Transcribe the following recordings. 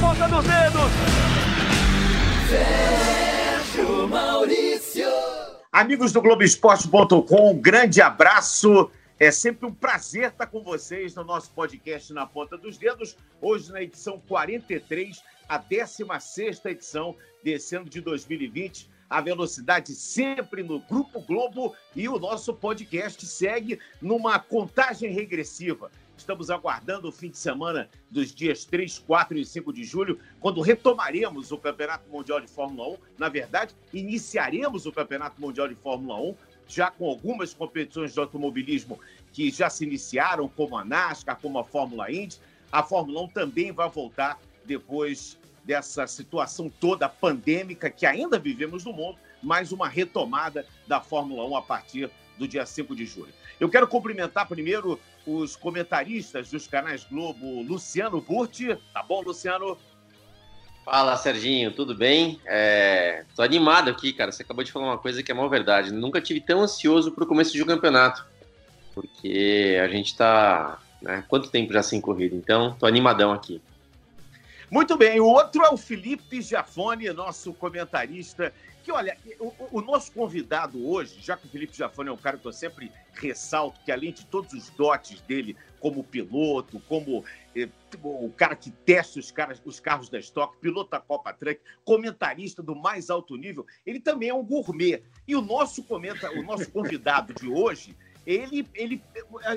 ponta dos dedos. Sérgio Maurício. Amigos do Globoesporte.com, um grande abraço. É sempre um prazer estar com vocês no nosso podcast Na Ponta dos Dedos. Hoje, na edição 43, a 16 edição desse ano de 2020. A velocidade sempre no Grupo Globo e o nosso podcast segue numa contagem regressiva. Estamos aguardando o fim de semana dos dias 3, 4 e 5 de julho, quando retomaremos o Campeonato Mundial de Fórmula 1. Na verdade, iniciaremos o Campeonato Mundial de Fórmula 1, já com algumas competições de automobilismo que já se iniciaram, como a NASCAR, como a Fórmula Indy. A Fórmula 1 também vai voltar depois dessa situação toda pandêmica que ainda vivemos no mundo, mais uma retomada da Fórmula 1 a partir do dia 5 de julho. Eu quero cumprimentar primeiro os comentaristas dos canais Globo, Luciano Burti. Tá bom, Luciano? Fala, Serginho, tudo bem? É... Tô animado aqui, cara. Você acabou de falar uma coisa que é uma verdade. Nunca tive tão ansioso pro começo de um campeonato. Porque a gente tá. Né? Quanto tempo já sem corrida? Então, tô animadão aqui. Muito bem, o outro é o Felipe Jafone, nosso comentarista que, olha, o, o, nosso convidado hoje, já que o Felipe Jafone é um cara que eu sempre ressalto, que além de todos os dotes dele como piloto, como eh, o cara que testa os, caras, os carros da Stock, piloto da Copa Truck, comentarista do mais alto nível, ele também é um gourmet. E o nosso, comenta, o nosso convidado de hoje ele, ele,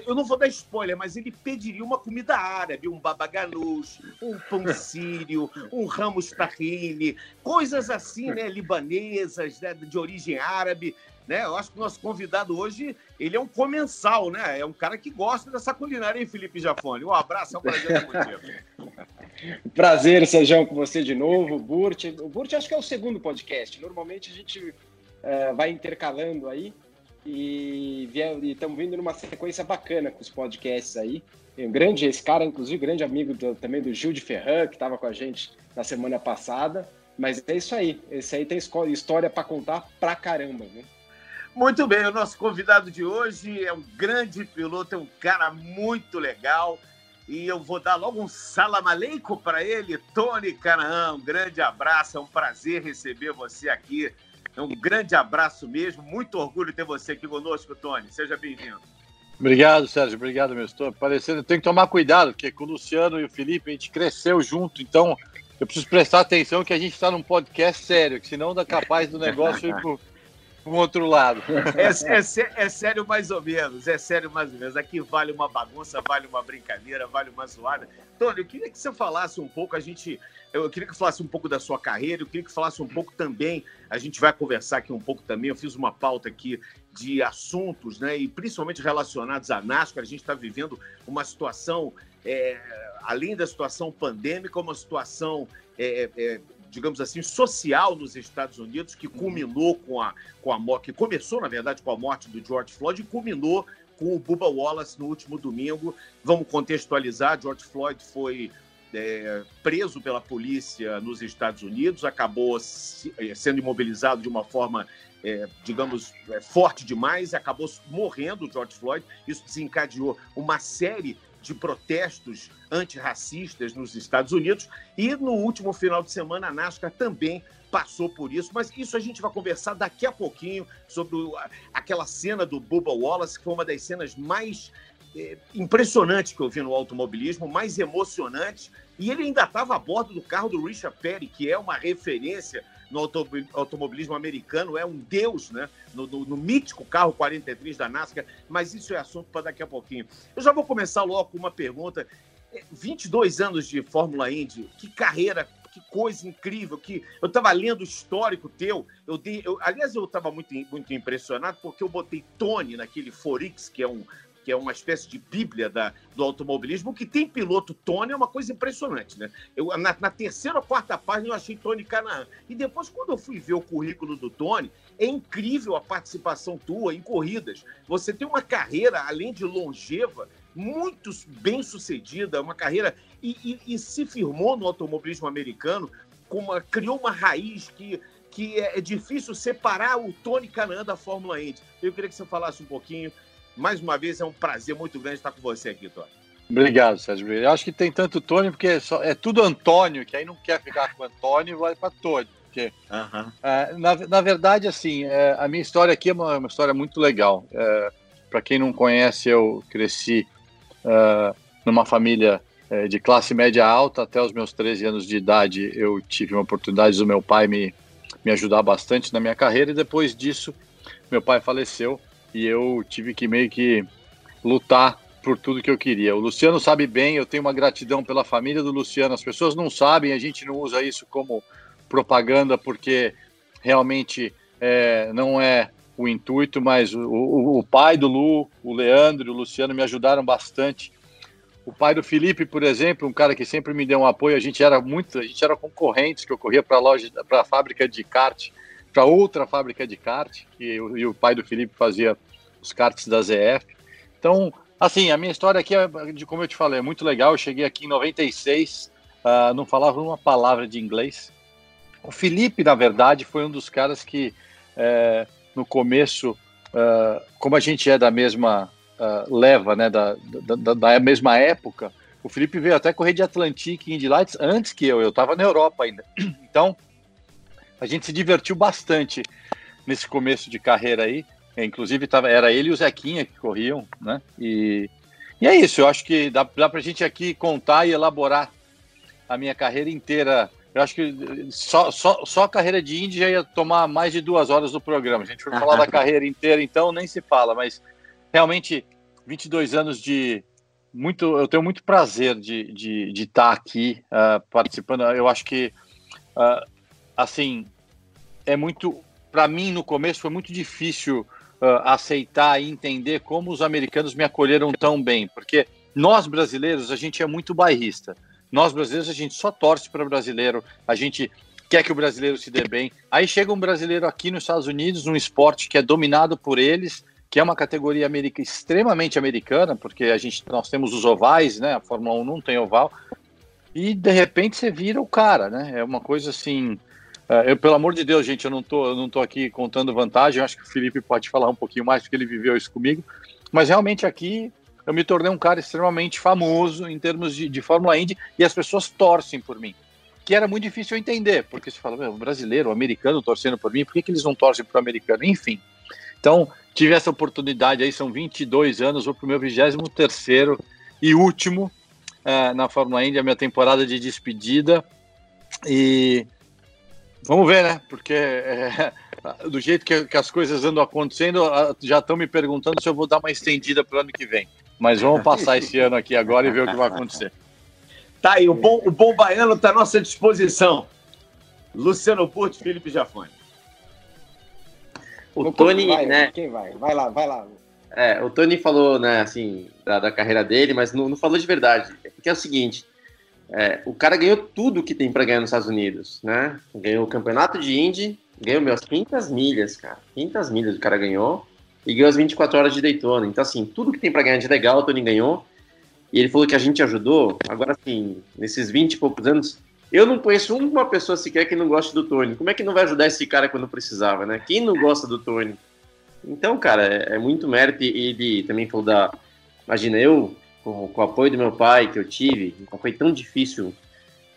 eu não vou dar spoiler, mas ele pediria uma comida árabe, um babaganoush, um pão sírio, um ramos tahine, coisas assim, né, libanesas, né, de origem árabe, né? Eu acho que o nosso convidado hoje, ele é um comensal, né? É um cara que gosta dessa culinária, hein, Felipe Jafone? Um abraço, é um prazer estar contigo. prazer, Sérgio, com você de novo. Burt, o Burt acho que é o segundo podcast. Normalmente a gente uh, vai intercalando aí e estamos vindo numa sequência bacana com os podcasts aí. Um grande, esse cara, inclusive, grande amigo do, também do Gil de Ferran, que estava com a gente na semana passada. Mas é isso aí. Esse aí tem história para contar pra caramba, né? Muito bem, o nosso convidado de hoje é um grande piloto, é um cara muito legal. E eu vou dar logo um salam aleikum para ele, Tony Canaã. Um grande abraço, é um prazer receber você aqui é um grande abraço mesmo. Muito orgulho ter você aqui conosco, Tony. Seja bem-vindo. Obrigado, Sérgio. Obrigado, meu. Estou parecendo. Tem que tomar cuidado, porque com o Luciano e o Felipe a gente cresceu junto, então eu preciso prestar atenção que a gente está num podcast sério, que senão dá capaz do negócio ir pro, pro outro lado. É, é, é, sério mais ou menos, é sério mais ou menos. Aqui vale uma bagunça, vale uma brincadeira, vale uma zoada. Tony, eu queria que você falasse um pouco, a gente eu queria que falasse um pouco da sua carreira, eu queria que falasse um pouco também, a gente vai conversar aqui um pouco também, eu fiz uma pauta aqui de assuntos, né, e principalmente relacionados à NASCAR, a gente está vivendo uma situação, é, além da situação pandêmica, uma situação, é, é, digamos assim, social nos Estados Unidos, que culminou com a, com a morte, que começou, na verdade, com a morte do George Floyd e culminou com o Bubba Wallace no último domingo. Vamos contextualizar, George Floyd foi é, preso pela polícia nos Estados Unidos, acabou é, sendo imobilizado de uma forma, é, digamos, é, forte demais, acabou morrendo George Floyd. Isso desencadeou uma série de protestos antirracistas nos Estados Unidos. E no último final de semana, a NASCAR também passou por isso, mas isso a gente vai conversar daqui a pouquinho sobre aquela cena do Bubba Wallace, que foi uma das cenas mais é, impressionante que eu vi no automobilismo, mais emocionante. E ele ainda estava a bordo do carro do Richard Petty, que é uma referência no automobilismo americano, é um deus, né? No, no, no, mítico carro 43 da NASCAR, mas isso é assunto para daqui a pouquinho. Eu já vou começar logo com uma pergunta. 22 é, anos de Fórmula Indy, que carreira, que coisa incrível, que eu estava lendo o histórico teu, eu dei, eu, aliás, eu estava muito, muito impressionado porque eu botei Tony naquele Forix, que é um, que é uma espécie de bíblia da, do automobilismo, que tem piloto Tony é uma coisa impressionante, né? Eu, na, na, terceira ou quarta página eu achei Tony Canaan. E depois, quando eu fui ver o currículo do Tony, é incrível a participação tua em corridas. Você tem uma carreira, além de longeva, muito bem sucedida, uma carreira e, e, e se firmou no automobilismo americano, uma, criou uma raiz que que é, é difícil separar o Tony Canaan da Fórmula Indy. Eu queria que você falasse um pouquinho mais uma vez, é um prazer muito grande estar com você aqui, Tony. Obrigado, Sérgio. Eu acho que tem tanto Tony, porque é, só, é tudo Antônio, que aí não quer ficar com Antônio, vai para Tony. Porque, uhum. é, na, na verdade, assim, é, a minha história aqui é uma, uma história muito legal. É, para quem não conhece, eu cresci é, numa família é, de classe média alta. Até os meus 13 anos de idade, eu tive uma oportunidade do meu pai me, me ajudar bastante na minha carreira. E depois disso, meu pai faleceu e eu tive que meio que lutar por tudo que eu queria. O Luciano sabe bem, eu tenho uma gratidão pela família do Luciano. As pessoas não sabem, a gente não usa isso como propaganda porque realmente é, não é o intuito, mas o, o, o, pai do Lu, o Leandro o Luciano me ajudaram bastante. O pai do Felipe, por exemplo, um cara que sempre me deu um apoio, a gente era muito, a gente era concorrentes, que eu corria para a loja, para a fábrica de kart, para outra fábrica de kart, que eu, e o pai do Felipe fazia os karts da ZF. Então, Assim, a minha história aqui, é, de como eu te falei, é muito legal. Eu cheguei aqui em 96, uh, ah, não falava uma palavra de inglês. O Felipe, na verdade, foi um dos caras que, é, no começo, uh, como a gente é da mesma uh, leva, né, da, da, da, mesma época, o Felipe veio até correr de Atlantic Indy Lights antes que eu. Eu estava na Europa ainda. Então, a gente se divertiu bastante nesse começo de carreira aí. É, inclusive, tava, era ele e o Zequinha que corriam, né? E, e é isso, eu acho que dá, dá para a gente aqui contar e elaborar a minha carreira inteira. Eu acho que só, só, só a carreira de Indy já ia tomar mais de duas horas do programa. A gente for falar da carreira inteira, então nem se fala, mas realmente 22 anos de muito. Eu tenho muito prazer de, de, de estar aqui uh, participando. Eu acho que, uh, assim, é muito. Para mim, no começo, foi muito difícil uh, aceitar e entender como os americanos me acolheram tão bem, porque nós brasileiros, a gente é muito bairrista. Nós brasileiros, a gente só torce para brasileiro, a gente quer que o brasileiro se dê bem. Aí chega um brasileiro aqui nos Estados Unidos, num esporte que é dominado por eles, que é uma categoria america, extremamente americana, porque a gente, nós temos os ovais, né? A Fórmula 1 não tem oval. E de repente você vira o cara, né? É uma coisa assim eu, pelo amor de Deus, gente, eu não tô, eu não tô aqui contando vantagem. Eu acho que o Felipe pode falar um pouquinho mais, porque ele viveu isso comigo. Mas realmente aqui eu me tornei um cara extremamente famoso em termos de, de Fórmula Indy e as pessoas torcem por mim. Que era muito difícil entender, porque você fala, meu, brasileiro, americano torcendo por mim, por que, que eles não torcem para o americano? Enfim. Então, tive essa oportunidade aí, são 22 anos, vou para o meu 23 e último é, na Fórmula Indy, a minha temporada de despedida. E Vamos ver, né? Porque é, do jeito que, que, as coisas andam acontecendo, já estão me perguntando se eu vou dar uma estendida para o ano que vem. Mas vamos passar esse ano aqui agora e ver o que vai acontecer. Tá aí, o bom, o bom baiano está à nossa disposição. Luciano Porto e Felipe Jafone. O Tony, vai, né? Quem vai? Vai lá, vai lá. É, o Tony falou, né, assim, da, da carreira dele, mas não, não falou de verdade. Porque é o seguinte, é, o cara ganhou tudo que tem para ganhar nos Estados Unidos, né? Ganhou o campeonato de Indy, ganhou meus 500 milhas, cara. 500 milhas o cara ganhou e ganhou as 24 horas de Daytona. Então, assim, tudo que tem para ganhar de legal, o Tony ganhou. E ele falou que a gente ajudou. Agora, assim, nesses 20 e poucos anos, eu não conheço uma pessoa sequer que não goste do Tony. Como é que não vai ajudar esse cara quando precisava, né? Quem não gosta do Tony? Então, cara, é, é muito mérito. E ele também falou da. Imagina, eu com, com o apoio do meu pai que eu tive, foi tão difícil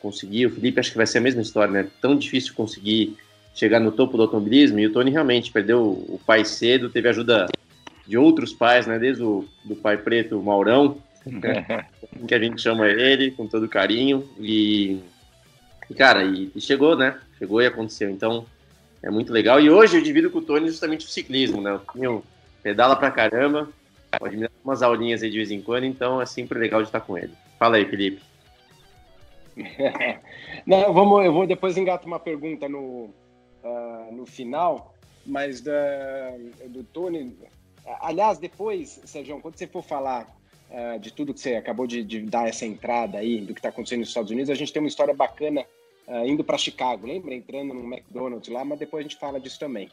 conseguir. O Felipe acho que vai ser a mesma história, né? Tão difícil conseguir chegar no topo do automobilismo. E o Tony realmente perdeu o pai cedo, teve ajuda de outros pais, né? Desde o do pai preto, o Maurão, que a gente chama ele, com todo carinho. E, cara, e, e, chegou, né? Chegou e aconteceu. Então, é muito legal. E hoje eu divido com o Tony justamente o ciclismo, né? O Tony pedala pra caramba, Pode me dar umas aulinhas aí de vez em quando, então é sempre legal de estar com ele. Fala aí, Felipe. Não, vamos, eu vou depois engato uma pergunta no, uh, no final, mas da, do Tony. Aliás, depois, Sérgio, quando você for falar uh, de tudo que você acabou de, de, dar essa entrada aí, do que está acontecendo nos Estados Unidos, a gente tem uma história bacana uh, indo para Chicago, lembra? Entrando no McDonald's lá, mas depois a gente fala disso também.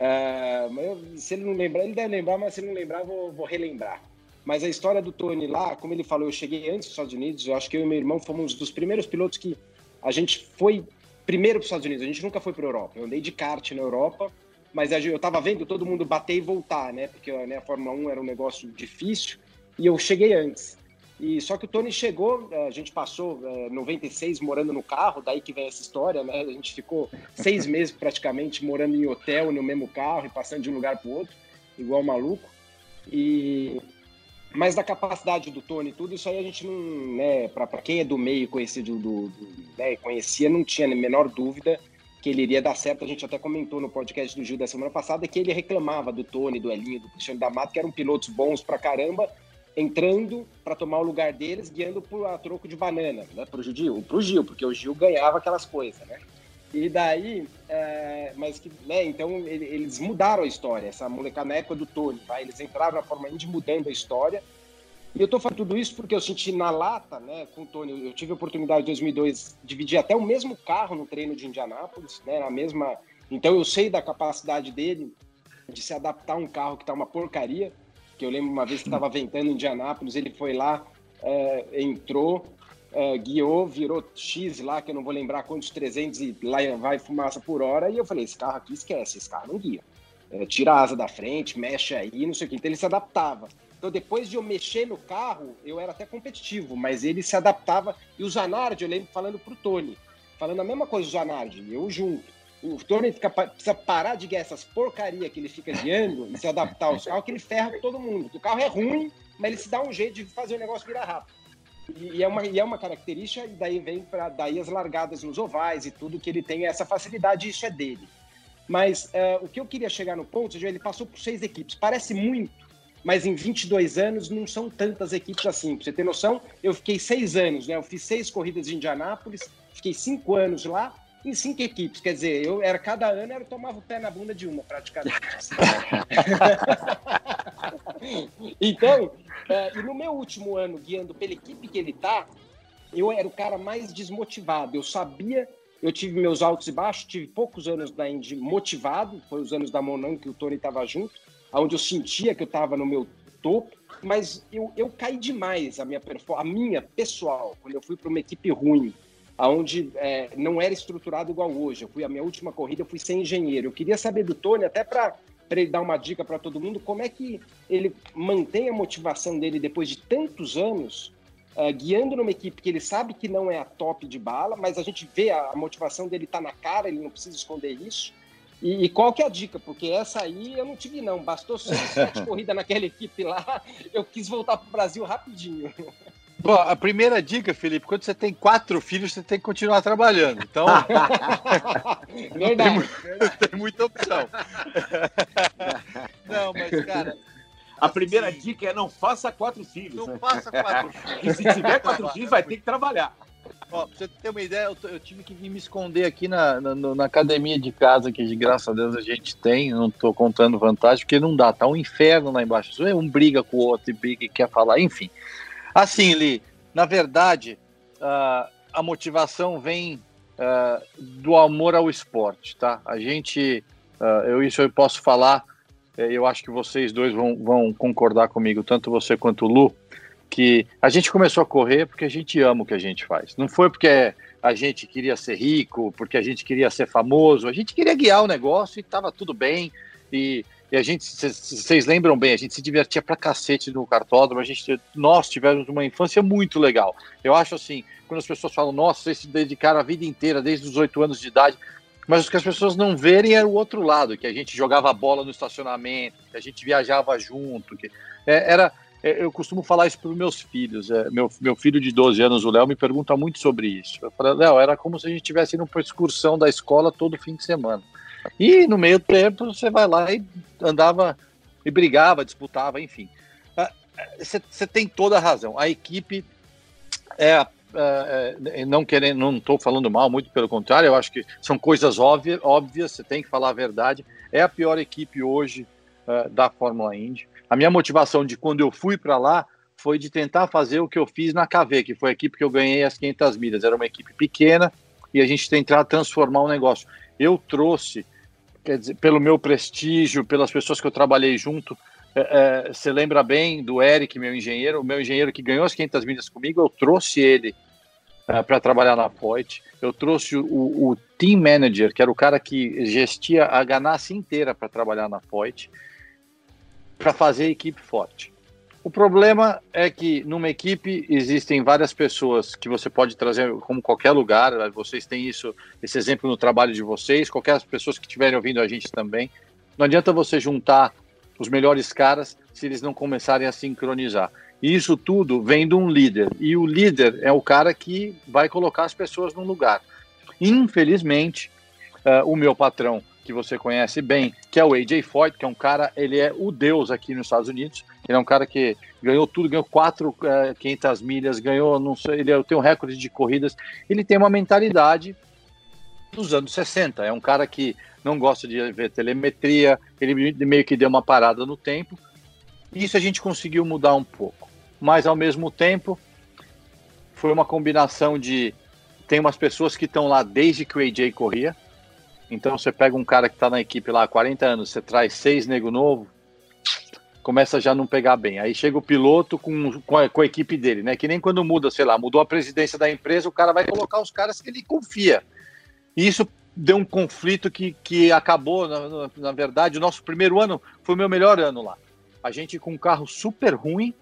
Uh, se ele não lembrar, ele deve lembrar, mas se ele não lembrar, vou, vou relembrar. Mas a história do Tony lá, como ele falou, eu cheguei antes dos Estados Unidos, eu acho que eu e meu irmão fomos dos primeiros pilotos que a gente foi primeiro para os Estados Unidos, a gente nunca foi para a Europa. Eu andei de kart na Europa, mas eu estava vendo todo mundo bater e voltar, né? Porque né, a Fórmula 1 era um negócio difícil e eu cheguei antes. E só que o Tony chegou, é, a gente passou é, 96 morando no carro, daí que vem essa história, né? A gente ficou seis meses praticamente morando em hotel no mesmo carro e passando de um lugar para o outro, igual maluco. E mas da capacidade do Tony e tudo, isso aí a gente não, né, para quem é do meio conhecia do, do, né, conhecia, não tinha a menor dúvida que ele iria dar certo. A gente até comentou no podcast do Gil da semana passada que ele reclamava do Tony, do Elinho, do Cristiano da Mata, que eram pilotos bons pra caramba, entrando para tomar o lugar deles, guiando por a troco de banana, né, pro Gil, pro Gil, porque o Gil ganhava aquelas coisas, né? E daí, é, mas que, né, então ele, eles mudaram a história, essa molecada na época do Tony, vai, eles entraram na Fórmula Indy mudando a história. E eu tô falando tudo isso porque eu senti na lata, né, com o Tony, eu tive a oportunidade em 2002 de dividir até o mesmo carro no treino de Indianápolis, né, na mesma, então eu sei da capacidade dele de se adaptar a um carro que tá uma porcaria, que eu lembro uma vez que estava ventando em Indianápolis, ele foi lá, é, entrou, uh, guiou, virou X lá, que eu não vou lembrar quantos 300 e lá vai fumaça por hora. E eu falei: esse carro aqui esquece, esse carro não guia. É, tira a asa da frente, mexe aí, não sei o que. Então ele se adaptava. Então depois de eu mexer no carro, eu era até competitivo, mas ele se adaptava. E o Zanardi, eu lembro falando pro Tony, falando a mesma coisa do Zanardi, eu junto. O Tony precisa parar de guiar essas porcaria que ele fica guiando e se adaptar aos carros, que ele ferra todo mundo. O carro é ruim, mas ele se dá um jeito de fazer o negócio virar rápido. E, é uma, e é uma característica, e daí vem para daí as largadas nos ovais e tudo, que ele tem essa facilidade, isso é dele. Mas uh, o que eu queria chegar no ponto, ele passou por seis equipes. Parece muito, mas em 22 anos não são tantas equipes assim. Pra você ter noção, eu fiquei seis anos, né? Eu fiz seis corridas em Indianápolis, fiquei cinco anos lá, em cinco equipes. Quer dizer, eu era cada ano eu tomava o pé na bunda de uma, praticamente. então, é, e no meu último ano guiando pela equipe que ele tá, eu era o cara mais desmotivado. Eu sabia, eu tive meus altos e baixos, tive poucos anos da Indy motivado, foi os anos da Monan que o Tony estava junto, onde eu sentia que eu estava no meu topo, mas eu, eu caí demais a minha, a minha pessoal, quando eu fui para uma equipe ruim, aonde é, não era estruturado igual hoje. Eu fui a minha última corrida, eu fui sem engenheiro. Eu queria saber do Tony, até para ele dar uma dica para todo mundo, como é que ele mantém a motivação dele depois de tantos anos uh, guiando numa equipe que ele sabe que não é a top de bala, mas a gente vê a, a motivação dele tá na cara, ele não precisa esconder isso. E, e, qual que é a dica? Porque essa aí eu não tive, não. Bastou sete corridas naquela equipe lá, eu quis voltar para o Brasil rapidinho. Bom, a primeira dica, Felipe, quando você tem quatro filhos, você tem que continuar trabalhando. Então. Verdade. tem, tem muita opção. Não, mas, cara. A primeira assim, dica é não faça quatro filhos. Não faça quatro filhos. E se tiver quatro filhos, vai ter que trabalhar. Ó, pra você ter uma ideia, eu, eu tive que me esconder aqui na, na, na, academia de casa, que de graças a Deus a gente tem, não tô contando vantagem, porque não dá, tá um inferno lá embaixo. Um briga com o outro e briga e quer falar, enfim. Assim, Li, na verdade, uh, a motivação vem uh, do amor ao esporte, tá? A gente, uh, eu isso eu posso falar, eh, eu acho que vocês dois vão, vão concordar comigo, tanto você quanto o Lu, que a gente começou a correr porque a gente ama o que a gente faz. Não foi porque a gente queria ser rico, porque a gente queria ser famoso, a gente queria guiar o negócio e estava tudo bem. E e a gente, vocês lembram bem, a gente se divertia pra cacete no cartódromo, a gente, nós tivemos uma infância muito legal. Eu acho assim, quando as pessoas falam, nossa, vocês se dedicaram a vida inteira, desde os oito anos de idade, mas o que as pessoas não verem era o outro lado, que a gente jogava bola no estacionamento, que a gente viajava junto, que é, era, é, eu costumo falar isso para os meus filhos. É, meu, meu filho de 12 anos, o Léo, me pergunta muito sobre isso. Eu falei, Léo, era como se a gente estivesse indo para excursão da escola todo fim de semana. E no meio tempo você vai lá e andava e brigava, disputava, enfim. Você ah, tem toda a razão. A equipe é, é, é não querendo, não estou falando mal, muito pelo contrário, eu acho que são coisas óbvias, óbvias, você tem que falar a verdade. É a pior equipe hoje uh, da Fórmula Indy. A minha motivação de quando eu fui para lá foi de tentar fazer o que eu fiz na KV, que foi a equipe que eu ganhei as 500 milhas. Era uma equipe pequena e a gente tentar transformar o negócio. Eu trouxe quer dizer, pelo meu prestígio, pelas pessoas que eu trabalhei junto. É, é, você lembra bem do Eric, meu engenheiro, o meu engenheiro que ganhou as 500 milhas comigo, eu trouxe ele é, para trabalhar na Poit. Eu trouxe o, o, team manager, que era o cara que gestia a ganância inteira para trabalhar na Poit, para fazer a equipe forte. O problema é que numa equipe existem várias pessoas que você pode trazer como qualquer lugar. Vocês têm isso, esse exemplo no trabalho de vocês, qualquer pessoas que estiverem ouvindo a gente também. Não adianta você juntar os melhores caras se eles não começarem a sincronizar. E isso tudo vem de um líder. E o líder é o cara que vai colocar as pessoas no lugar. Infelizmente, uh, o meu patrão, que você conhece bem, que é o AJ Foyt, que é um cara, ele é o deus aqui nos Estados Unidos. Ele é um cara que ganhou tudo, ganhou quatro uh, 500 milhas, ganhou, não sei, ele tem um recorde de corridas. Ele tem uma mentalidade dos anos 60. É um cara que não gosta de ver telemetria, ele meio que deu uma parada no tempo. Isso a gente conseguiu mudar um pouco. Mas ao mesmo tempo, foi uma combinação de tem umas pessoas que estão lá desde que o AJ corria. Então você pega um cara que está na equipe lá há 40 anos, você traz seis nego novo, começa já a não pegar bem. Aí chega o piloto com, com a, com, a, equipe dele, né? Que nem quando muda, sei lá, mudou a presidência da empresa, o cara vai colocar os caras que ele confia. E isso deu um conflito que, que acabou, na, na verdade, o nosso primeiro ano foi o meu melhor ano lá. A gente com um carro super ruim,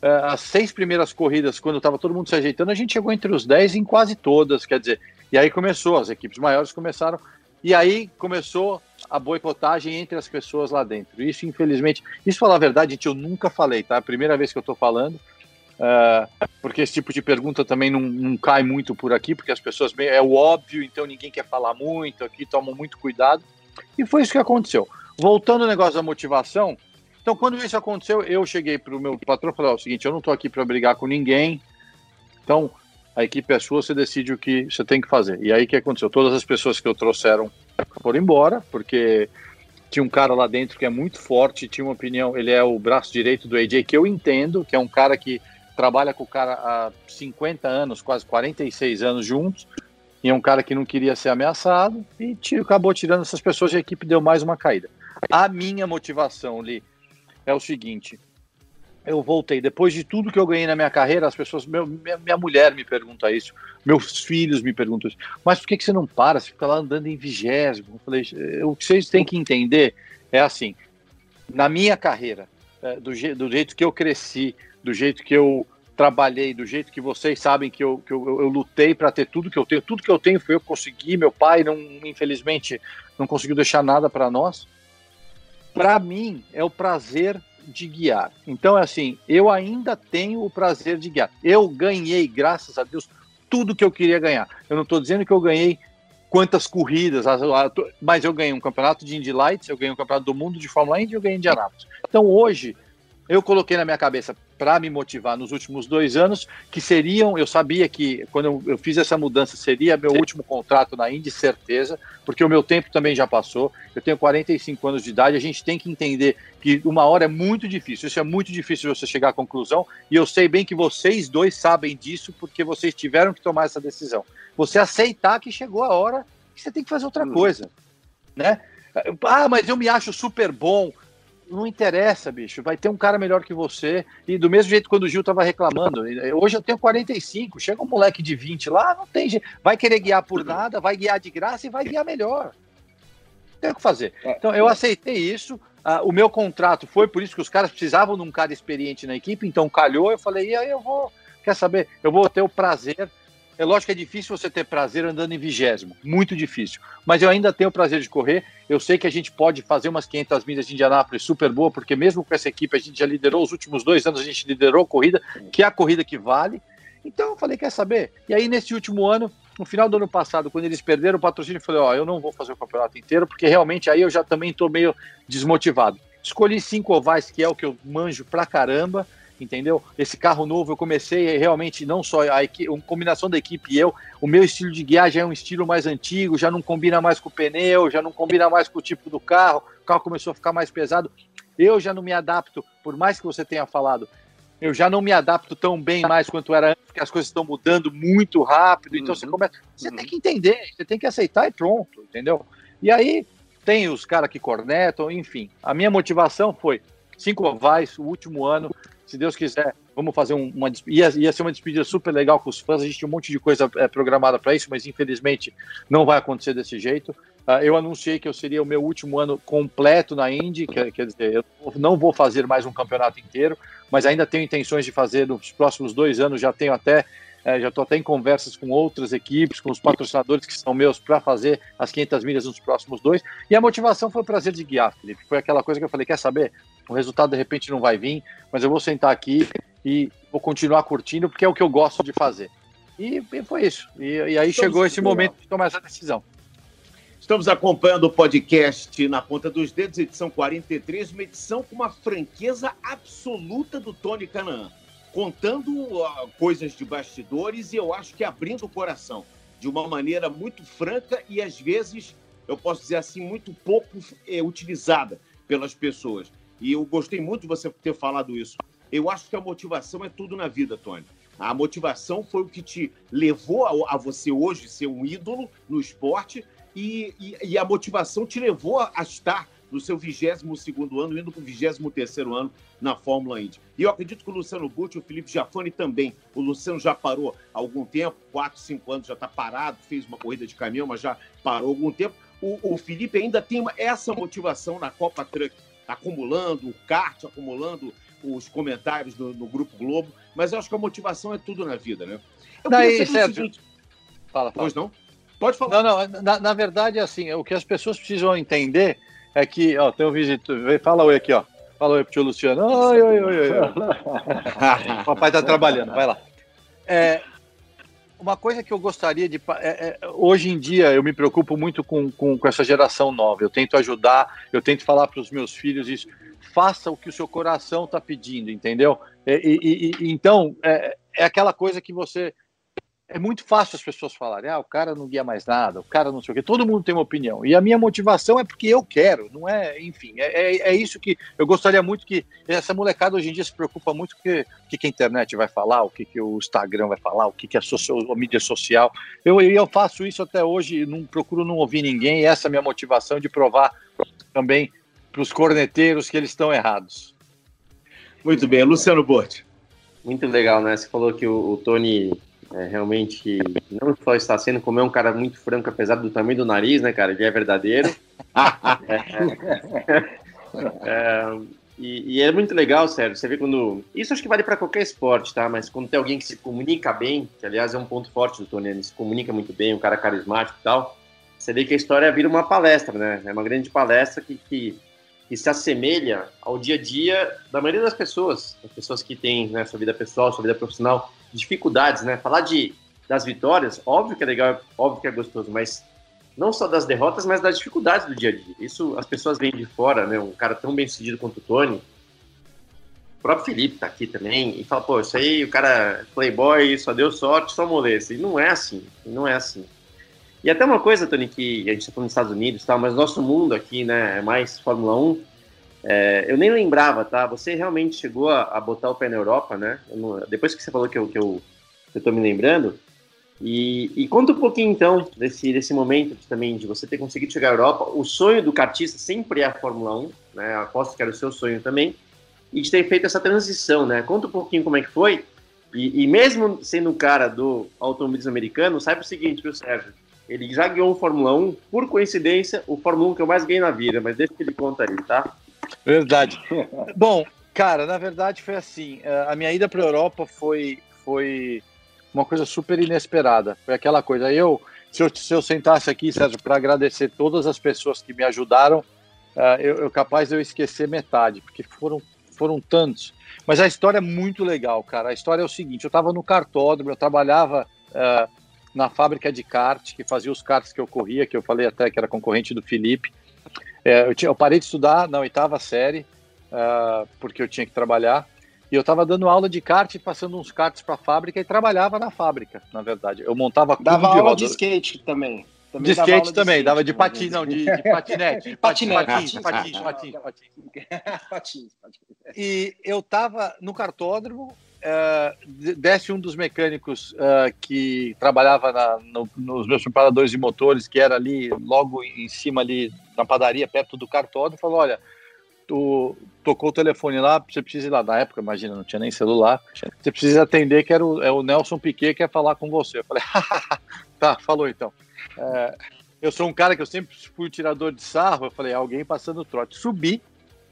é, as seis primeiras corridas, quando estava todo mundo se ajeitando, a gente chegou entre os dez em quase todas, quer dizer, e aí começou, as equipes maiores começaram, e aí começou a boicotagem entre as pessoas lá dentro. Isso, infelizmente, isso falar a verdade, gente, eu nunca falei, tá? É a primeira vez que eu estou falando, uh, porque esse tipo de pergunta também não, não, cai muito por aqui, porque as pessoas, é o óbvio, então ninguém quer falar muito, aqui tomam muito cuidado, e foi isso que aconteceu. Voltando ao negócio da motivação, então, quando isso aconteceu, eu cheguei para o meu patrão e falei: o seguinte, eu não estou aqui para brigar com ninguém, então a equipe é sua, você decide o que você tem que fazer. E aí o que aconteceu? Todas as pessoas que eu trouxeram foram embora, porque tinha um cara lá dentro que é muito forte, tinha uma opinião, ele é o braço direito do AJ, que eu entendo, que é um cara que trabalha com o cara há 50 anos, quase 46 anos juntos, e é um cara que não queria ser ameaçado, e tiro, acabou tirando essas pessoas e a equipe deu mais uma caída. A minha motivação, Lee, é o seguinte: eu voltei. Depois de tudo que eu ganhei na minha carreira, as pessoas, meu, minha, minha, mulher me pergunta isso, meus filhos me perguntam isso. Mas por que, que você não para? Você fica lá andando em vigésimo? Eu falei, o que vocês têm que entender é assim: na minha carreira, é, do, je, do jeito que eu cresci, do jeito que eu trabalhei, do jeito que vocês sabem que eu, que eu, eu, eu lutei para ter tudo que eu tenho, tudo que eu tenho foi eu consegui. Meu pai, não, infelizmente, não conseguiu deixar nada para nós para mim, é o prazer de guiar. Então, é assim, eu ainda tenho o prazer de guiar. Eu ganhei, graças a Deus, tudo que eu queria ganhar. Eu não estou dizendo que eu ganhei quantas corridas, mas eu ganhei um campeonato de Indy Lights, eu ganhei um campeonato do mundo de Fórmula Indy eu ganhei Indianapolis. Então, hoje, eu coloquei na minha cabeça para me motivar nos últimos dois anos, que seriam, eu sabia que quando eu, eu, fiz essa mudança seria meu último contrato na Indy, certeza, porque o meu tempo também já passou. Eu tenho 45 anos de idade, a gente tem que entender que uma hora é muito difícil, isso é muito difícil você chegar à conclusão, e eu sei bem que vocês dois sabem disso, porque vocês tiveram que tomar essa decisão. Você aceitar que chegou a hora que você tem que fazer outra hum. coisa, né? Ah, mas eu me acho super bom não interessa, bicho. Vai ter um cara melhor que você. E do mesmo jeito quando o Gil tava reclamando, hoje eu tenho 45, chega um moleque de 20 lá, não tem jeito. Vai querer guiar por nada, vai guiar de graça e vai guiar melhor. Não tem o que fazer. É, então eu é. aceitei isso. Uh, o meu contrato foi por isso que os caras precisavam de um cara experiente na equipe, então calhou. Eu falei, e aí eu vou, quer saber? Eu vou ter o prazer é lógico que é difícil você ter prazer andando em vigésimo, muito difícil. Mas eu ainda tenho o prazer de correr. Eu sei que a gente pode fazer umas 500 milhas de Indianápolis super boa, porque mesmo com essa equipe a gente já liderou os últimos dois anos, a gente liderou a corrida, que é a corrida que vale. Então eu falei, quer saber? E aí nesse último ano, no final do ano passado, quando eles perderam o patrocínio, eu falei, ó, eu não vou fazer o campeonato inteiro, porque realmente aí eu já também estou meio desmotivado. Escolhi cinco ovais, que é o que eu manjo pra caramba entendeu? Esse carro novo eu comecei realmente não só a, equipe, a combinação da equipe e eu, o meu estilo de guiar já é um estilo mais antigo, já não combina mais com o pneu, já não combina mais com o tipo do carro, o carro começou a ficar mais pesado. Eu já não me adapto, por mais que você tenha falado, eu já não me adapto tão bem mais quanto era antes, porque as coisas estão mudando muito rápido, então uhum. você começa, você uhum. tem que entender, você tem que aceitar e pronto, entendeu? E aí tem os caras que cornetam, enfim. A minha motivação foi cinco ovais, o último ano, se Deus quiser, vamos fazer uma. Ia, ia ser uma despedida super legal com os fãs. A gente tinha um monte de coisa é, programada para isso, mas infelizmente não vai acontecer desse jeito. Uh, eu anunciei que eu seria o meu último ano completo na Indy, quer, quer dizer, eu não vou fazer mais um campeonato inteiro, mas ainda tenho intenções de fazer nos próximos dois anos. Já tenho até, é, já estou até em conversas com outras equipes, com os patrocinadores que são meus para fazer as 500 milhas nos próximos dois. E a motivação foi o prazer de guiar, Felipe. Foi aquela coisa que eu falei: quer saber? O resultado de repente não vai vir, mas eu vou sentar aqui e vou continuar curtindo porque é o que eu gosto de fazer. E, e foi isso. E, e aí Estamos chegou esse momento de tomar essa decisão. Estamos acompanhando o podcast Na Ponta dos Dedos, edição 43, uma edição com uma franqueza absoluta do Tony Canaan, contando uh, coisas de bastidores e eu acho que abrindo o coração de uma maneira muito franca e às vezes, eu posso dizer assim, muito pouco é, utilizada pelas pessoas. E eu gostei muito de você ter falado isso. Eu acho que a motivação é tudo na vida, Tony. A motivação foi o que te levou a, a você hoje ser um ídolo no esporte e, e, e a motivação te levou a, estar no seu 22 ano, indo para o 23 ano na Fórmula Indy. E eu acredito que o Luciano Butti, o Felipe Jafani também. O Luciano já parou há algum tempo, 4, 5 anos já está parado, fez uma corrida de caminhão, mas já parou algum tempo. O, o Felipe ainda tem essa motivação na Copa Truck, acumulando o kart, acumulando os comentários no, no, Grupo Globo, mas eu acho que a motivação é tudo na vida, né? Eu Daí, Sérgio, seguinte... fala, fala. Pois não? Pode falar. Não, não, na, na verdade, assim, o que as pessoas precisam entender é que, ó, tem um visitor, fala oi aqui, ó. Fala oi pro tio Luciano. Oi, oi, oi, oi. o papai tá trabalhando, vai lá. É, uma coisa que eu gostaria de. É, é, hoje em dia, eu me preocupo muito com, com, com, essa geração nova. Eu tento ajudar, eu tento falar para os meus filhos isso. Faça o que o seu coração está pedindo, entendeu? E, e, e então, é, é aquela coisa que você é muito fácil as pessoas falarem, ah, o cara não guia mais nada, o cara não sei o quê, todo mundo tem uma opinião. E a minha motivação é porque eu quero, não é, enfim, é, é, é isso que eu gostaria muito que essa molecada hoje em dia se preocupa muito com o que, que a internet vai falar, o que, que o Instagram vai falar, o que, que a, social, a mídia social. Eu, eu faço isso até hoje, não procuro não ouvir ninguém, e essa é a minha motivação de provar também para os corneteiros que eles estão errados. Muito bem, Luciano Borti. Muito legal, né? Você falou que o, o Tony é, realmente não só está sendo, como é um cara muito franco, apesar do tamanho do nariz, né, cara? Ele é verdadeiro. é, é, e, e, é muito legal, sério. Você vê quando. Isso acho que vale para qualquer esporte, tá? Mas quando tem alguém que se comunica bem, que aliás é um ponto forte do Tony, ele se comunica muito bem, um cara carismático e tal, você vê que a história vira uma palestra, né? É uma grande palestra que, que, que se assemelha ao dia a dia da maioria das pessoas, as pessoas que têm né, sua vida pessoal, sua vida profissional dificuldades, né? Falar de, das vitórias, óbvio que é legal, óbvio que é gostoso, mas não só das derrotas, mas das dificuldades do dia a dia. Isso as pessoas veem de fora, né? Um cara tão bem sucedido quanto o Tony. O próprio Felipe tá aqui também e fala, pô, isso aí, o cara é playboy, só deu sorte, só moleza. E não é assim, não é assim. E até uma coisa, Tony, que a gente tá falando nos Estados Unidos, tá, mas nosso mundo aqui, né, é mais Fórmula 1, é, eu nem lembrava, tá? Você realmente chegou a, a botar o pé na Europa, né? Não, depois que você falou que eu, que eu, eu tô me lembrando. E, e, conta um pouquinho, então, desse, desse momento também de você ter conseguido chegar à Europa. O sonho do kartista sempre é a Fórmula 1, né? Aposto que era o seu sonho também. E de ter feito essa transição, né? Conta um pouquinho como é que foi. E, e mesmo sendo um cara do automobilismo americano, saiba o seguinte, viu, Sérgio? Ele já guiou o Fórmula 1, por coincidência, o Fórmula 1 que eu mais ganhei na vida, mas deixa que ele conta aí, tá? Verdade. Bom, cara, na verdade foi assim. Eh, a minha ida para a Europa foi, foi uma coisa super inesperada. Foi aquela coisa. Eu, se eu, se eu sentasse aqui, Sérgio, para agradecer todas as pessoas que me ajudaram, uh, eu, eu capaz de eu esquecer metade, porque foram, foram tantos. Mas a história é muito legal, cara. A história é o seguinte: eu estava no cartódromo, eu trabalhava uh, na fábrica de kart, que fazia os karts que eu corria, que eu falei até que era concorrente do Felipe. É, eu, tinha, eu, parei de estudar na oitava série, uh, porque eu tinha que trabalhar. E eu estava dando aula de kart, passando uns karts para a fábrica e trabalhava na fábrica, na verdade. Eu montava Dava aula de, de skate também. também de skate também, skate, dava de patins, não, de, de patinete. De patinete. Patins, patins, patins. patins, E eu estava no cartódromo, desce um dos mecânicos uh, que trabalhava na, no, nos meus preparadores de motores, que era ali, logo em cima ali na padaria, perto do cartódromo, falou, olha, tu tocou o telefone lá, você precisa ir lá. Na época, imagina, não tinha nem celular. Você precisa atender, que era o, é o Nelson Piquet que quer falar com você. Eu falei, tá, falou então. É, eu sou um cara que eu sempre fui tirador de sarro. Eu falei, alguém passando trote. Subi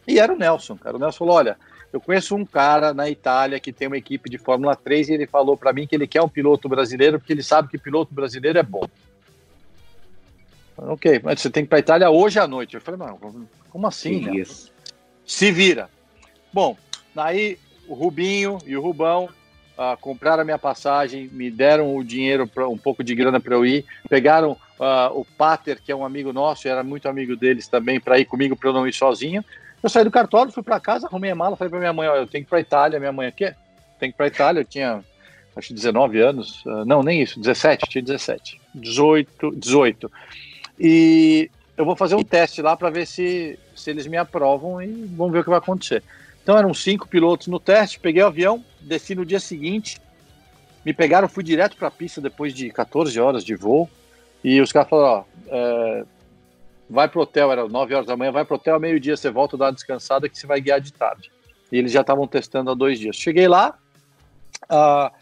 e era o Nelson, cara. O Nelson falou: olha, eu conheço um cara na Itália que tem uma equipe de Fórmula 3 e ele falou para mim que ele quer um piloto brasileiro porque ele sabe que piloto brasileiro é bom. Falei, ok, mas você tem que ir para Itália hoje à noite. Eu falei, não, como assim? Né? Se vira. Bom, aí o Rubinho e o Rubão uh, compraram a minha passagem, me deram o dinheiro, pra, um pouco de grana para eu ir, pegaram uh, o Pater, que é um amigo nosso, era muito amigo deles também, para ir comigo para eu não ir sozinho. Eu saí do cartório, fui para casa, arrumei a mala, falei para minha mãe: Ó, eu tenho que ir para Itália. Minha mãe, o quê? Tem que ir para Itália. Eu tinha, acho 19 anos, uh, não, nem isso, 17, tinha 17, 18, 18. E eu vou fazer um teste lá para ver se, se eles me aprovam e vamos ver o que vai acontecer. Então eram cinco pilotos no teste, peguei o avião, desci no dia seguinte, me pegaram, fui direto para a pista depois de 14 horas de voo. E os caras falaram: ó, é, vai pro hotel, era 9 horas da manhã, vai pro hotel, meio-dia você volta, dá uma descansada que você vai guiar de tarde. E eles já estavam testando há dois dias. Cheguei lá, uh,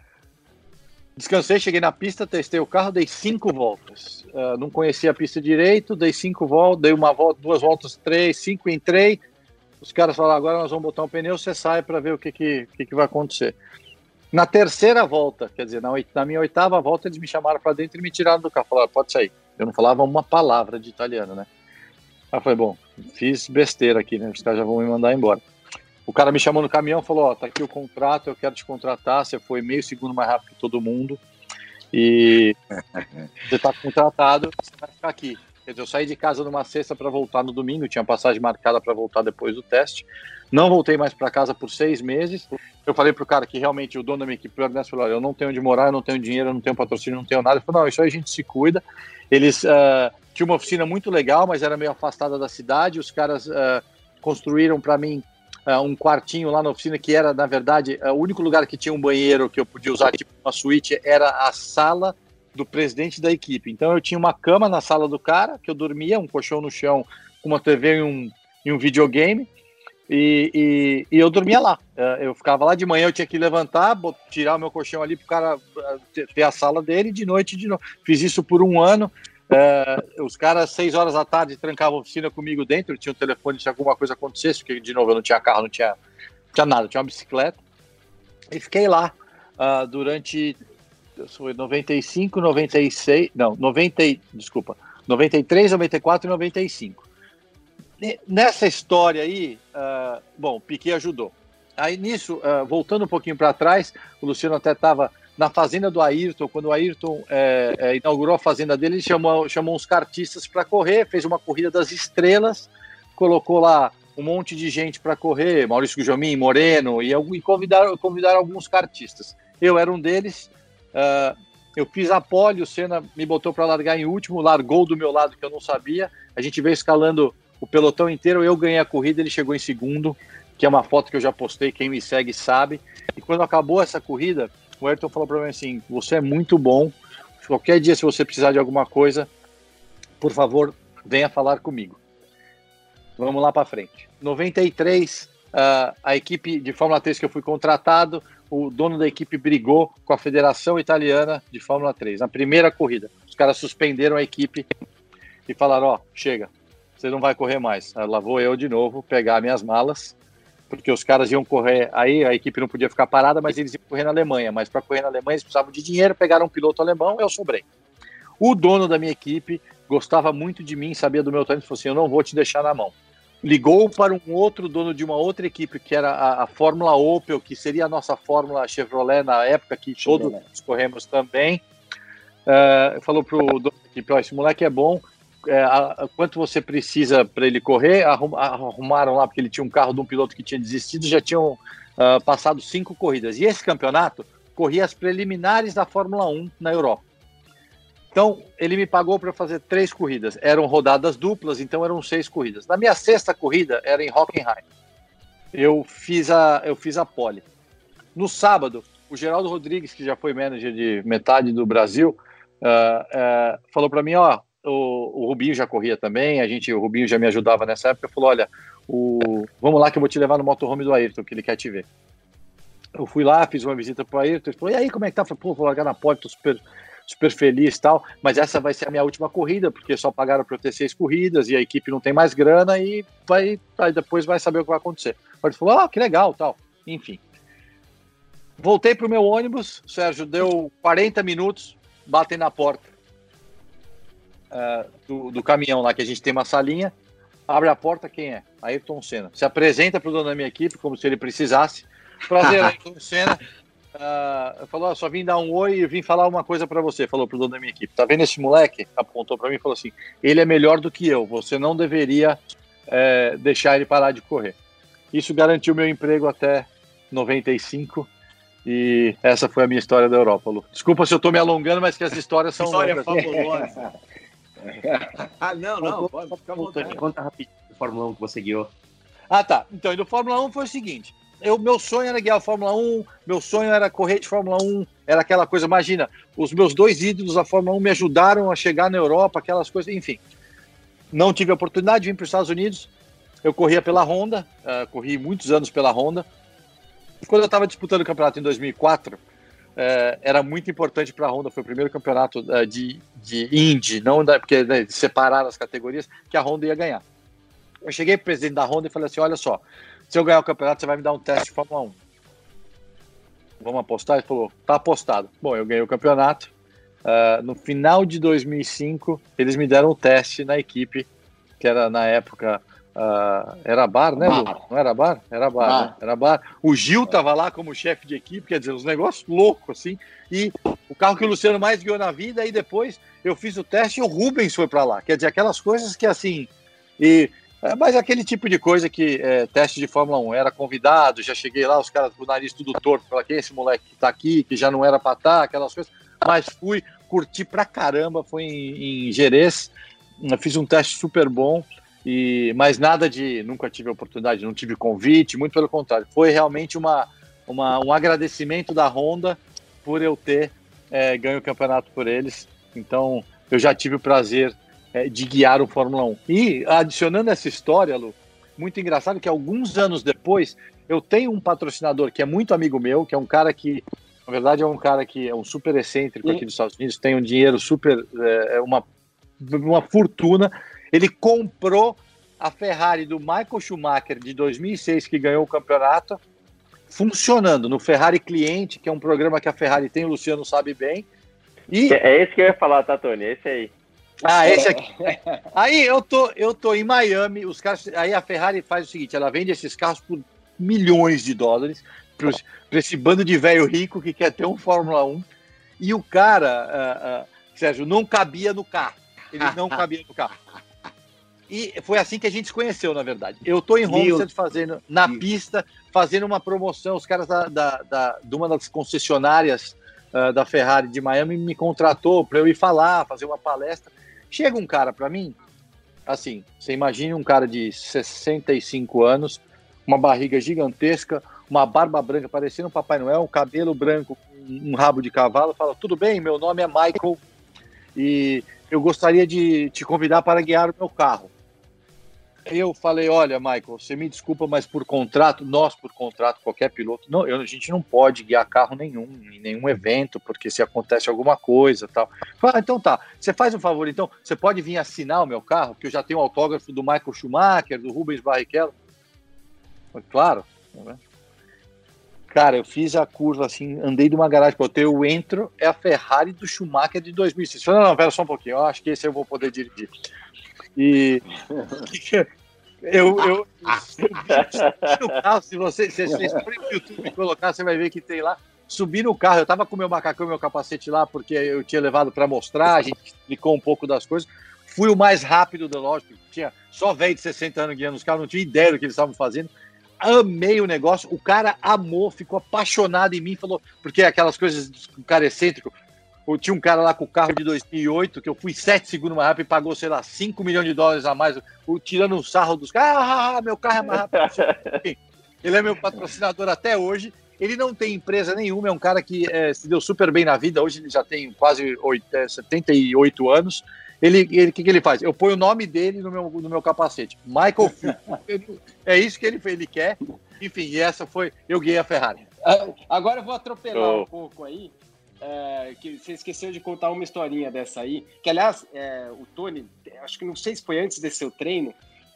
descansei, cheguei na pista, testei o carro, dei cinco voltas. Uh, não conhecia a pista direito, dei cinco voltas, dei uma volta, duas voltas, três, cinco, entrei. Os caras falaram, agora nós vamos botar um pneu, você sai para ver o que, que, que, que vai acontecer. Na terceira volta, quer dizer, na, na minha oitava volta, eles me chamaram para dentro e me tiraram do carro. Falaram, pode sair. Eu não falava uma palavra de italiano, né? Aí eu falei, bom, fiz besteira aqui, né? Os caras já vão me mandar embora. O cara me chamou no caminhão falou: Ó, tá aqui o contrato, eu quero te contratar. Você foi meio segundo mais rápido que todo mundo. E você tá contratado, você vai ficar aqui. Quer dizer, eu saí de casa numa sexta para voltar no domingo, tinha passagem marcada para voltar depois do teste. Não voltei mais para casa por seis meses. Eu falei pro cara que realmente o dono da minha equipe, o Ernesto, falou: eu não tenho onde morar, eu não tenho dinheiro, eu não tenho patrocínio, não tenho nada. Ele falou: não, isso aí a gente se cuida. Eles uh, tinham uma oficina muito legal, mas era meio afastada da cidade. Os caras uh, construíram para mim uh, um quartinho lá na oficina que era, na verdade, o único lugar que tinha um banheiro que eu podia usar, tipo uma suíte, era a sala do presidente da equipe. Então eu tinha uma cama na sala do cara, que eu dormia, um colchão no chão, uma TV e um, e um videogame. E, e, e, eu dormia lá. É, eu ficava lá de manhã, eu tinha que levantar, tirar o meu colchão ali para o cara é, ter a sala dele, de noite de novo. Fiz isso por um ano. É, os caras, seis horas da tarde, trancavam a oficina comigo dentro, tinha um telefone se alguma coisa acontecesse, porque, de novo, eu não tinha carro, não tinha, não tinha nada, tinha uma bicicleta. E fiquei lá uh, durante foi 95, 96, não, 90, desculpa, 93, 94 e 95. Nessa história aí, uh, bom, Piquet ajudou. Aí nisso, uh, voltando um pouquinho para trás, o Luciano até estava na fazenda do Ayrton, quando o Ayrton é, é, inaugurou a fazenda dele, ele chamou, chamou uns cartistas para correr, fez uma corrida das estrelas, colocou lá um monte de gente para correr, Maurício Gujomin, Moreno, e, e convidaram, convidaram alguns cartistas. Eu era um deles, Uh, eu fiz a pole, o Senna me botou para largar em último, largou do meu lado que eu não sabia. A gente veio escalando o pelotão inteiro, eu ganhei a corrida, ele chegou em segundo, que é uma foto que eu já postei, quem me segue sabe. E quando acabou essa corrida, o Ayrton falou para mim assim: "Você é muito bom. Qualquer dia se você precisar de alguma coisa, por favor, venha falar comigo." Vamos lá para frente. 93, uh, a equipe de Fórmula 3 que eu fui contratado, o dono da equipe brigou com a Federação Italiana de Fórmula 3 na primeira corrida. Os caras suspenderam a equipe e falaram: Ó, oh, chega, você não vai correr mais. Lá vou eu de novo pegar minhas malas, porque os caras iam correr. Aí a equipe não podia ficar parada, mas eles iam correr na Alemanha. Mas para correr na Alemanha eles precisavam de dinheiro, pegaram um piloto alemão, eu sobrei. O dono da minha equipe gostava muito de mim, sabia do meu talento, falou assim: Eu não vou te deixar na mão ligou para um outro dono de uma outra equipe, que era a, a Fórmula Opel, que seria a nossa Fórmula Chevrolet na época, que Chevrolet. todos corremos também. Uh, falou para o dono da equipe: esse moleque é bom, é, a, quanto você precisa para ele correr? Arrum, arrumaram lá, porque ele tinha um carro de um piloto que tinha desistido, já tinham uh, passado cinco corridas. E esse campeonato corria as preliminares da Fórmula 1 na Europa. Então, ele me pagou para fazer três corridas. Eram rodadas duplas, então eram seis corridas. Na minha sexta corrida, era em Hockenheim. Eu fiz a, eu fiz a pole. No sábado, o Geraldo Rodrigues, que já foi manager de metade do Brasil, uh, uh, falou para mim, ó, o, o, Rubinho já corria também, a gente, o Rubinho já me ajudava nessa época, falou, olha, o, vamos lá que eu vou te levar no motorhome do Ayrton, que ele quer te ver. Eu fui lá, fiz uma visita pro Ayrton, ele falou, e aí, como é que tá? Eu falei, pô, vou largar na pole, tô super super feliz tal, mas essa vai ser a minha última corrida, porque só pagaram para eu ter seis corridas e a equipe não tem mais grana e vai, vai depois vai saber o que vai acontecer. Ele falou, ah, que legal, tal. Enfim. Voltei pro meu ônibus, Sérgio, deu 40 minutos, batem na porta uh, do, do caminhão lá, que a gente tem uma salinha, abre a porta, quem é? Ayrton Senna. Se apresenta pro dono da minha equipe, como se ele precisasse. Prazer, Ayrton Senna. Uh, falou, ah, só vim dar um oi e vim falar uma coisa para você, falou pro dono da minha equipe. Tá vendo esse moleque? Apontou para mim e falou assim: ele é melhor do que eu, você não deveria é, deixar ele parar de correr. Isso garantiu meu emprego até 95. E essa foi a minha história da Europa, Lu. Desculpa se eu estou me alongando, mas que as histórias são História longas. fabulosa. ah, não, não, pode ficar à vontade. Conta rapidinho a Fórmula 1 que você guiou. Ah, tá. Então, e do Fórmula 1 foi o seguinte: eu, meu sonho era guiar a Fórmula 1, meu sonho era correr de Fórmula 1, era aquela coisa, imagina, os meus dois ídolos da Fórmula 1 me ajudaram a chegar na Europa, aquelas coisas, enfim. Não tive a oportunidade, vim para os Estados Unidos, eu corria pela Honda, uh, corri muitos anos pela Honda. Quando eu estava disputando o campeonato em 2004, eh, era muito importante para a Honda, foi o primeiro campeonato uh, de, de Indy, não da, porque né, de separar as categorias, que a Honda ia ganhar. Eu cheguei para o presidente da Honda e falei assim: olha só, se eu ganhar o campeonato, você vai me dar um teste de Fórmula 1. Vamos apostar? Ele falou, tá apostado. Bom, eu ganhei o campeonato. Uh, no final de 2005, eles me deram um teste na equipe, que era na época. Uh, era bar, né, Lu? Não era bar? Era bar, bar. Né? Era bar. O Gil tava lá como chefe de equipe, quer dizer, uns negócios loucos, assim. E o carro que o Luciano mais guiou na vida, aí depois eu fiz o teste e o Rubens foi para lá. Quer dizer, aquelas coisas que assim. E é, mas aquele tipo de coisa que é, teste de Fórmula 1 era convidado, já cheguei lá, os caras com o nariz tudo torto, para quem é esse moleque que tá aqui, que já não era para estar, tá, aquelas coisas. Mas fui, curti pra caramba, foi em, em Jerez, fiz um teste super bom, e mas nada de nunca tive oportunidade, não tive convite, muito pelo contrário. Foi realmente uma, uma um agradecimento da Honda por eu ter é, ganho o campeonato por eles. Então eu já tive o prazer é, de guiar o Fórmula 1. E adicionando essa história, Lu, muito engraçado que alguns anos depois eu tenho um patrocinador que é muito amigo meu, que é um cara que, na verdade, é um cara que é um super excêntrico aqui dos Estados Unidos, tem um dinheiro super, é, é, uma, uma fortuna. Ele comprou a Ferrari do Michael Schumacher de 2006, que ganhou o campeonato, funcionando no Ferrari Cliente, que é um programa que a Ferrari tem, o Luciano sabe bem. E... É esse que eu ia falar, tá, Tony? Esse aí. Ah, esse aqui. Aí eu tô, eu tô em Miami, os caras, aí a Ferrari faz o seguinte, ela vende esses carros por milhões de dólares para esse bando de velho rico que quer ter um Fórmula 1 e o cara, uh, uh, Sérgio, não cabia no carro. Ele não cabia no carro. E foi assim que a gente se conheceu, na verdade. Eu tô em Homestead fazendo, na pista, fazendo uma promoção. Os caras da, da, da de uma das concessionárias uh, da Ferrari de Miami me contratou para eu ir falar, fazer uma palestra. Chega um cara para mim, assim, você imagine um cara de 65 anos, uma barriga gigantesca, uma barba branca parecendo um Papai Noel, um cabelo branco, um rabo de cavalo, fala: Tudo bem, meu nome é Michael e eu gostaria de te convidar para guiar o meu carro. Eu falei, olha, Michael, você me desculpa, mas por contrato, nós por contrato, qualquer piloto, não, eu, a gente não pode guiar carro nenhum, em nenhum evento, porque se acontece alguma coisa tal. Ah, então tá, você faz um favor, então, você pode vir assinar o meu carro, que eu já tenho o autógrafo do Michael Schumacher, do Rubens Barrichello? Claro. Né? Cara, eu fiz a curva assim, andei de uma garagem para outra, eu entro, é a Ferrari do Schumacher de 2006. Falei, não, não, pera só um pouquinho, eu acho que esse eu vou poder dirigir. E eu, eu, eu no carro, se você, se vocês forem no YouTube colocar, você vai ver que tem lá. Subi no carro, eu tava com meu macacão e meu capacete lá, porque eu tinha levado para mostrar, a gente explicou um pouco das coisas. Fui o mais rápido da loja, tinha só velho de 60 anos guiando os carros, não tinha ideia do que eles estavam fazendo. Amei o negócio, o cara amou, ficou apaixonado em mim, falou, porque aquelas coisas, o cara excêntrico, tinha um cara lá com o carro de 2008 que eu fui 7 segundos mais rápido e pagou, sei lá, 5 milhões de dólares a mais, o, tirando um sarro dos caras. Ah, ah, ah, meu carro é mais rápido. Ele é meu patrocinador até hoje. Ele não tem empresa nenhuma, é um cara que é, se deu super bem na vida. Hoje ele já tem quase 8, é, 78 anos. Ele, o que, que ele faz? Eu ponho o nome dele no meu, no meu capacete. Michael É isso que ele, ele quer. Enfim, e essa foi. Eu guiei a Ferrari. Agora eu vou atropelar oh. um pouco aí é, que você esqueceu de contar uma historinha dessa aí. Que, aliás, é, o Tony, acho que não sei se foi antes desse seu treino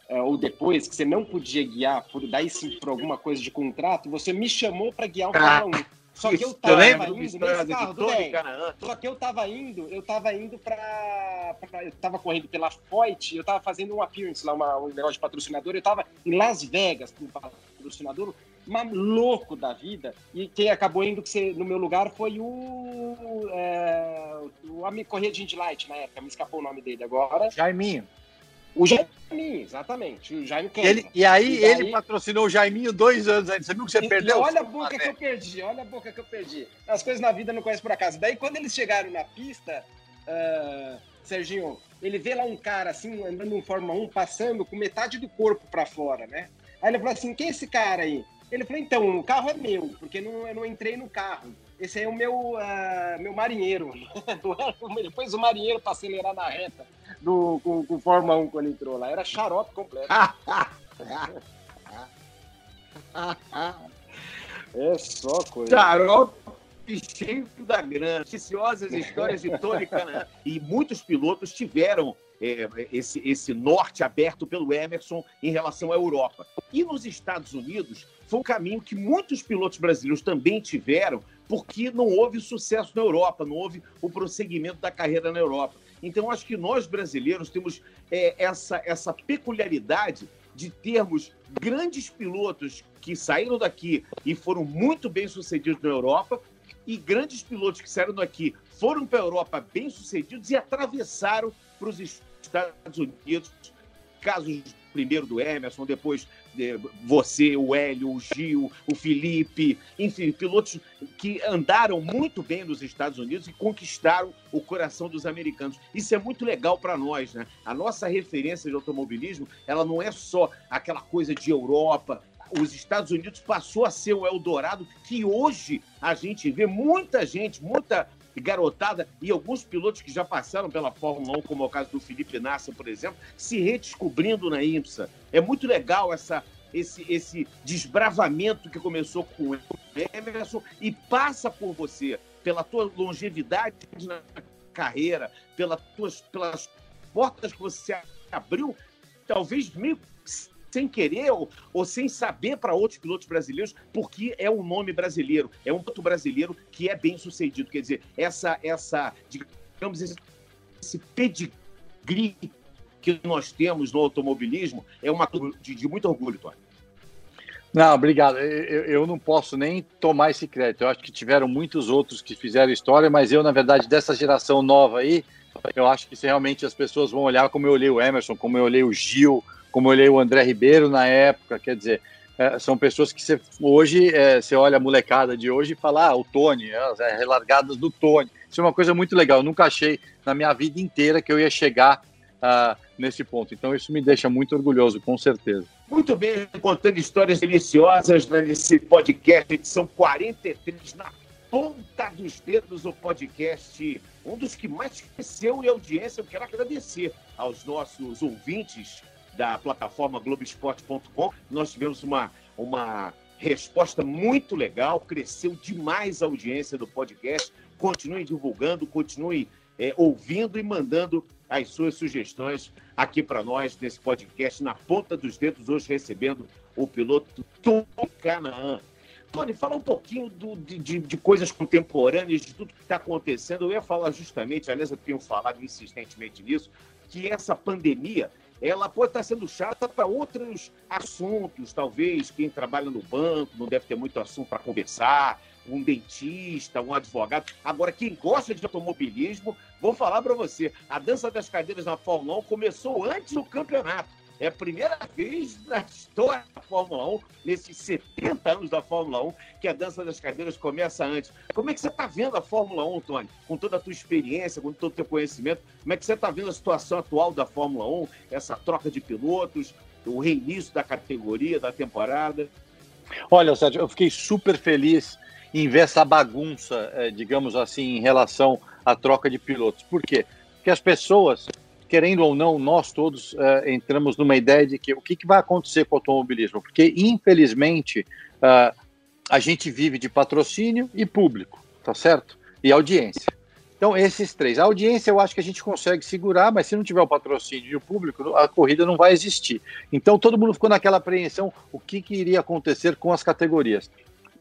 é, ou depois, que você não podia guiar, por daí sim, por alguma coisa de contrato, você me chamou para guiar o Fórmula 1. Só que eu Eu tava lembro indo do nesse carro, bem. Canaã. Só que eu tava indo, eu tava indo pra. pra- eu tava correndo pela Foyt, eu tava fazendo um appearance lá, uma, um negócio de patrocinador, eu tava em Las Vegas com um patrocinador, louco da vida. E quem acabou indo que no meu lugar foi o. É, o amigo Correia de Indy Light na época, me escapou o nome dele agora. Jaiminho. O Jaiminho, exatamente. O Jaime. Ele, e aí E ele daí- patrocinou o Jaiminho dois anos antes. Você viu que você E- perdeu? olha a boca que eu perdi, olha a boca que eu perdi. As coisas na vida não conhece por acaso. Daí, quando eles chegaram na pista, ah, Serginho, ele vê lá um cara assim, andando em Fórmula 1, passando com metade do corpo pra fora, né? Aí ele falou assim: quem é esse cara aí? Ele falou: então, o carro é meu, porque não, eu não entrei no carro. Esse aí é o meu, ah, meu marinheiro. Depois o marinheiro pra acelerar na reta do, com, com Fórmula 1 quando entrou lá. Era xarope completo. É só coisa. Xarope cheio da grana. Noticiosas histórias de Tony Canaã. E muitos pilotos tiveram é, esse, esse norte aberto pelo Emerson em relação à Europa. E nos Estados Unidos, foi um caminho que muitos pilotos brasileiros também tiveram, porque não houve sucesso na Europa, não houve o prosseguimento da carreira na Europa. Então, acho que nós brasileiros temos é, essa, essa peculiaridade de termos grandes pilotos que saíram daqui e foram muito bem sucedidos na Europa, e grandes pilotos que saíram daqui foram para a Europa bem sucedidos e atravessaram para os Estados Unidos. Casos primeiro do Emerson, depois de você, o Hélio, o Gil, o Felipe, enfim, pilotos que andaram muito bem nos Estados Unidos e conquistaram o coração dos americanos. Isso é muito legal para nós, né? A nossa referência de automobilismo, ela não é só aquela coisa de Europa. Os Estados Unidos passou a ser o Eldorado que hoje a gente vê muita gente, muita garotada e alguns pilotos que já passaram pela Fórmula 1, como é o caso do Felipe Nasser, por exemplo, se redescobrindo na IMSA. É muito legal essa, esse, esse desbravamento que começou com o Emerson e passa por você, pela tua longevidade na carreira, pela tuas, pelas portas que você abriu, talvez meio sem querer ou, ou sem saber para outros pilotos brasileiros, porque é um nome brasileiro, é um piloto brasileiro que é bem sucedido. Quer dizer, essa, essa digamos, esse, pedigree que nós temos no automobilismo é uma de, de muito orgulho, Tony. Não, obrigado. Eu, eu, não posso nem tomar esse crédito. Eu acho que tiveram muitos outros que fizeram história, mas eu, na verdade, dessa geração nova aí, eu acho que se realmente as pessoas vão olhar como eu olhei o Emerson, como eu olhei o Gil, como eu olhei o André Ribeiro na época, quer dizer, é, são pessoas que você, hoje é, você olha a molecada de hoje e fala, ah, o Tony, as é, relargadas do Tony. Isso é uma coisa muito legal. Eu nunca achei na minha vida inteira que eu ia chegar uh, nesse ponto. Então isso me deixa muito orgulhoso, com certeza. Muito bem, contando histórias deliciosas nesse podcast, edição 43, na ponta dos dedos, o podcast, um dos que mais cresceu em audiência. Eu quero agradecer aos nossos ouvintes da plataforma Globoesporte.com. Nós tivemos uma, uma resposta muito legal, cresceu demais a audiência do podcast. Continue divulgando, continue é, ouvindo e mandando as suas sugestões aqui para nós nesse podcast na ponta dos dedos, hoje recebendo o piloto Tony Canaã. Tony, fala um pouquinho do, de, de, coisas contemporâneas, de tudo que está acontecendo. Eu ia falar justamente, aliás, eu tenho falado insistentemente nisso, que essa pandemia ela pode estar sendo chata para outros assuntos, talvez quem trabalha no banco não deve ter muito assunto para conversar, um dentista, um advogado. Agora, quem gosta de automobilismo, vou falar para você, a dança das cadeiras na Fórmula 1 começou antes do campeonato. É a primeira vez na história da Fórmula 1, nesses 70 anos da Fórmula 1, que a dança das cadeiras começa antes. Como é que você está vendo a Fórmula 1, Tony? Com toda a tua experiência, com todo o teu conhecimento, como é que você está vendo a situação atual da Fórmula 1, essa troca de pilotos, o reinício da categoria, da temporada? Olha, Sérgio, eu fiquei super feliz em ver essa bagunça, digamos assim, em relação à troca de pilotos. Por quê? Porque as pessoas querendo ou não, nós todos uh, entramos numa ideia de que o que, que, vai acontecer com o automobilismo, porque infelizmente uh, a gente vive de patrocínio e público, tá certo? e audiência. Então, esses três. A audiência eu acho que a gente consegue segurar, mas se não tiver o patrocínio e o público, a corrida não vai existir. Então, todo mundo ficou naquela apreensão: o que, que iria acontecer com as categorias.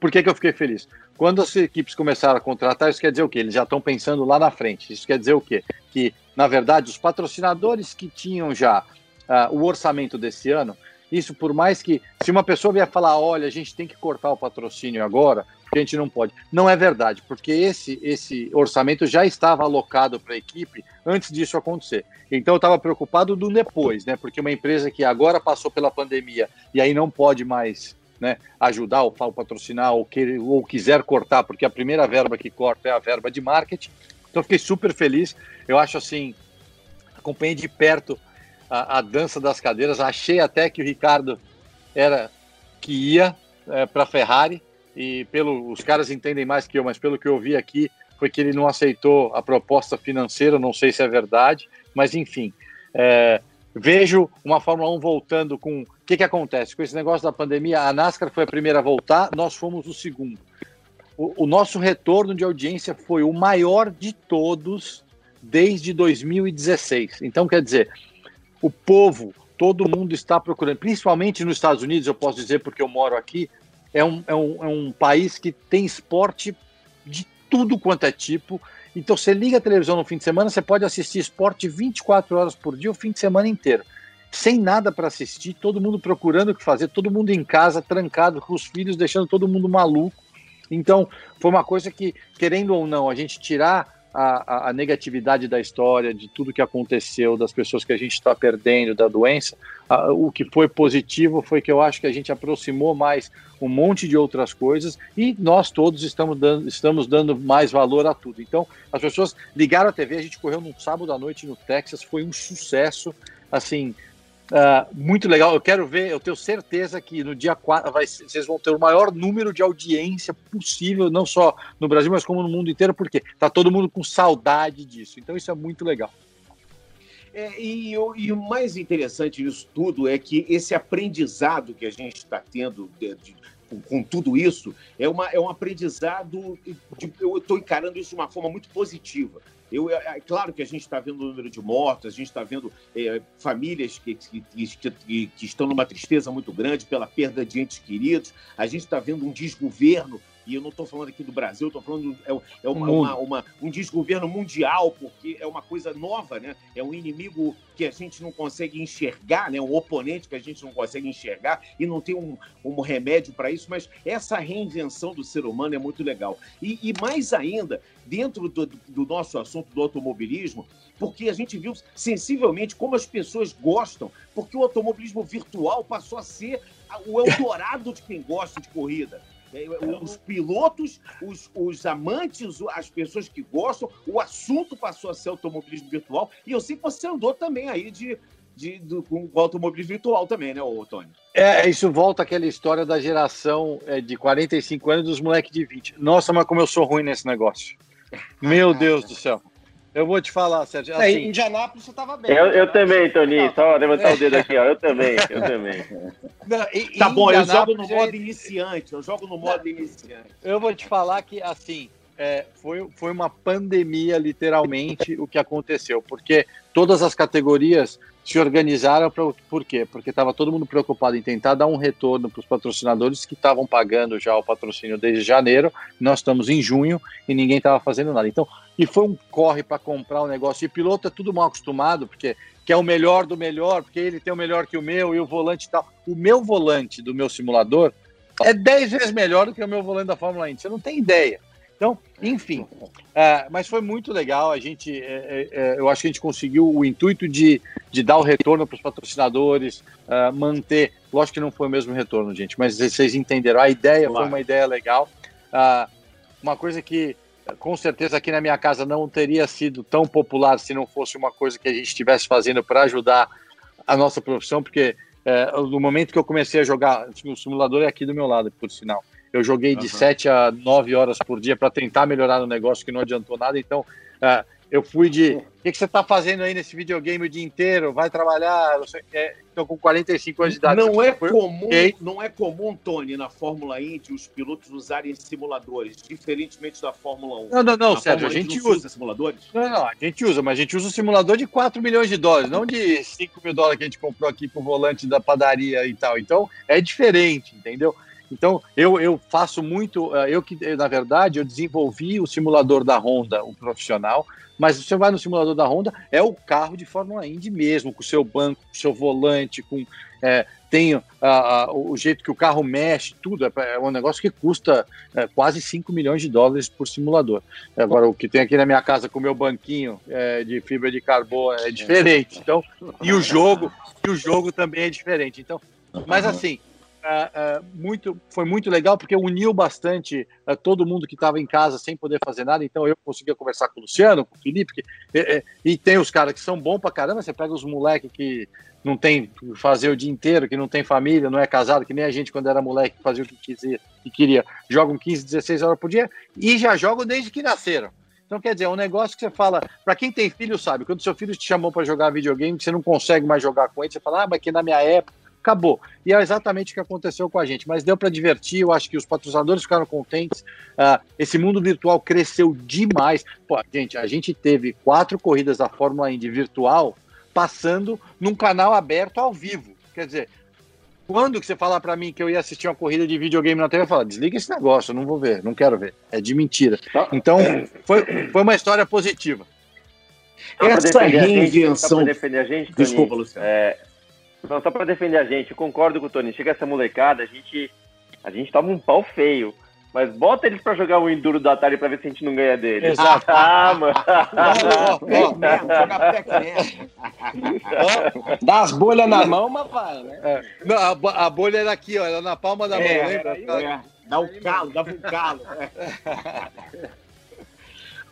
Por que, que eu fiquei feliz? Quando as equipes começaram a contratar, isso quer dizer o quê? Eles já estão pensando lá na frente. Isso quer dizer o quê? Que, na verdade, os patrocinadores que tinham já uh, o orçamento desse ano, isso por mais que, se uma pessoa vier falar, olha, a gente tem que cortar o patrocínio agora, a gente não pode. Não é verdade, porque esse, esse orçamento já estava alocado para a equipe antes disso acontecer. Então eu estava preocupado do depois, né? Porque uma empresa que agora passou pela pandemia e aí não pode mais né, ajudar ou patrocinar ou, querer, ou quiser cortar, porque a primeira verba que corta é a verba de marketing. Então fiquei super feliz. Eu acho assim, acompanhei de perto a, a dança das cadeiras. Achei até que o Ricardo era que ia é, para a Ferrari e pelo os caras entendem mais que eu, mas pelo que eu vi aqui foi que ele não aceitou a proposta financeira. Não sei se é verdade, mas enfim. É, vejo uma Fórmula 1 voltando com. O que, que acontece? Com esse negócio da pandemia, a NASCAR foi a primeira a voltar, nós fomos o segundo. O, nosso retorno de audiência foi o maior de todos desde 2016. Então, quer dizer, o povo, todo mundo está procurando, principalmente nos Estados Unidos, eu posso dizer porque eu moro aqui, é um, é um, é um país que tem esporte de tudo quanto é tipo, então você liga a televisão no fim de semana, você pode assistir esporte 24 horas por dia o fim de semana inteiro. Sem nada para assistir, todo mundo procurando o que fazer, todo mundo em casa, trancado com os filhos, deixando todo mundo maluco. Então, foi uma coisa que, querendo ou não, a gente tirar a, a, negatividade da história, de tudo que aconteceu, das pessoas que a gente está perdendo, da doença, a, o que foi positivo foi que eu acho que a gente aproximou mais um monte de outras coisas e nós todos estamos dando, estamos dando mais valor a tudo. Então, as pessoas ligaram a TV, a gente correu num sábado à noite no Texas, foi um sucesso, assim, Uh, muito legal. Eu quero ver, eu tenho certeza que no dia 4 vai, vocês vão ter o maior número de audiência possível, não só no Brasil, mas como no mundo inteiro, porque tá todo mundo com saudade disso. Então isso é muito legal. É, e, e, o mais interessante disso tudo é que esse aprendizado que a gente está tendo de, de, com, com, tudo isso é, uma, é um aprendizado. De, eu estou encarando isso de uma forma muito positiva. Eu, é, é, claro que a gente está vendo o número de mortos, a gente está vendo é, famílias que, que, que, que, estão numa tristeza muito grande pela perda de entes queridos, a gente está vendo um desgoverno e eu não estou falando aqui do Brasil, estou falando é, é uma, uma, uma, um desgoverno mundial, porque é uma coisa nova, né? É um inimigo que a gente não consegue enxergar, né? Um oponente que a gente não consegue enxergar e não tem um, um remédio para isso, mas essa reinvenção do ser humano é muito legal. E, e mais ainda, dentro do, do nosso assunto do automobilismo, porque a gente viu sensivelmente como as pessoas gostam, porque o automobilismo virtual passou a ser o Eldorado de quem gosta de corrida. Os pilotos, os, os amantes, as pessoas que gostam, o assunto passou a ser automobilismo virtual. E eu sei que você andou também aí de, de, do, com o automobilismo virtual também, né, ô, Tony? É, isso volta àquela história da geração é, de 45 anos dos moleques de 20. Nossa, mas como eu sou ruim nesse negócio. Meu Deus do céu. Eu vou te falar, Sérgio. É, assim, em Indianápolis você estava bem. Eu, eu também, Toninho. Só levantar o dedo aqui, ó. Eu também, eu também. Não, e, tá bom, eu jogo no modo iniciante. Eu jogo no modo iniciante. Eu vou te falar que, assim, é, foi, foi uma pandemia, literalmente, o que aconteceu. Porque todas as categorias se organizaram pra, por quê? Porque estava todo mundo preocupado em tentar dar um retorno para os patrocinadores que estavam pagando já o patrocínio desde janeiro. Nós estamos em junho e ninguém estava fazendo nada. Então, e foi um corre para comprar o um negócio. E piloto é tudo mal acostumado, porque quer o melhor do melhor, porque ele tem o melhor que o meu e o volante tal. O meu volante do meu simulador é 10 vezes melhor do que o meu volante da Fórmula 1. Você não tem ideia. Então, enfim, é, mas foi muito legal. A gente, é, é, é, eu acho que a gente conseguiu o intuito de, de dar o retorno para os patrocinadores, uh, manter. Lógico que não foi o mesmo retorno, gente, mas vocês entenderam. A ideia claro. foi uma ideia legal. Uh, uma coisa que com certeza aqui na minha casa não teria sido tão popular se não fosse uma coisa que a gente estivesse fazendo para ajudar a nossa profissão, porque é, no momento que eu comecei a jogar, o simulador é aqui do meu lado, por sinal. Eu joguei de uhum. 7 a 9 horas por dia para tentar melhorar o negócio, que não adiantou nada. Então, é, Eu fui de. O que, que você está fazendo aí nesse videogame o dia inteiro? Vai trabalhar? Estou com 45 anos de idade. Não é comum, não é comum, Tony, na Fórmula Indy, os pilotos usarem simuladores, diferentemente da Fórmula 1. Não, não, não, Sérgio, a gente usa. usa simuladores? Não, não, a gente usa, mas a gente usa um simulador de 4 milhões de dólares, não de 5 mil dólares que a gente comprou aqui pro volante da padaria e tal. Então, é diferente, entendeu? Então, eu, eu faço muito. Eh, eu que, na verdade, eu desenvolvi o simulador da Honda, o profissional, mas você vai no simulador da Honda, é o carro de Fórmula Indy mesmo, com o seu banco, com o seu volante, com. É, tem o jeito que o carro mexe, tudo. É, é um negócio que custa é, quase 5 milhões de dólares por simulador. Agora, o que tem aqui na minha casa com o meu banquinho de fibra de carbono é diferente. Então, e o jogo, e o jogo também é diferente. Então, mas assim, Uh, muito, foi muito legal porque uniu bastante uh, todo mundo que estava em casa sem poder fazer nada. Então eu conseguia conversar com o Luciano, com o Felipe, que, e tem os caras que são bons pra caramba. Você pega os moleques que não tem fazer o dia inteiro, que não tem família, não é casado, que nem a gente quando era moleque fazia o que, quisia, que queria. Jogam 15, 16 horas por dia e já jogam desde que nasceram. Então, quer dizer, é um negócio que você fala, para quem tem filho, sabe, quando seu filho te chamou para jogar videogame, você não consegue mais jogar com ele, você fala, ah, mas que na minha época acabou. E é exatamente o que aconteceu com a gente. Mas deu para divertir, eu acho que os patrocinadores ficaram contentes. Uh, esse mundo virtual cresceu demais. Pô, gente, a gente teve quatro corridas da Fórmula Indy virtual passando num canal aberto ao vivo. Quer dizer, quando que você falar para mim que eu ia assistir uma corrida de videogame na TV, eu falo, desliga esse negócio, eu não vou ver, não quero ver. É de mentira. Tá. Então, foi, foi uma história positiva. Essa reinvenção. Gente, defender a gente, Desculpa, Luciano. É, não, só para defender a gente, eu concordo com o Tony. Chega essa molecada, a gente, a gente toma um pau feio. Mas bota eles pra jogar o Enduro do Atari pra ver se a gente não ganha dele. Exato. Ah, mano. Dá as bolhas na mão, mas vai, né? É. Não, a, a, bolha era aqui, ó, era na palma da é, mão, lembra? É, dá o um calo, dava um calo.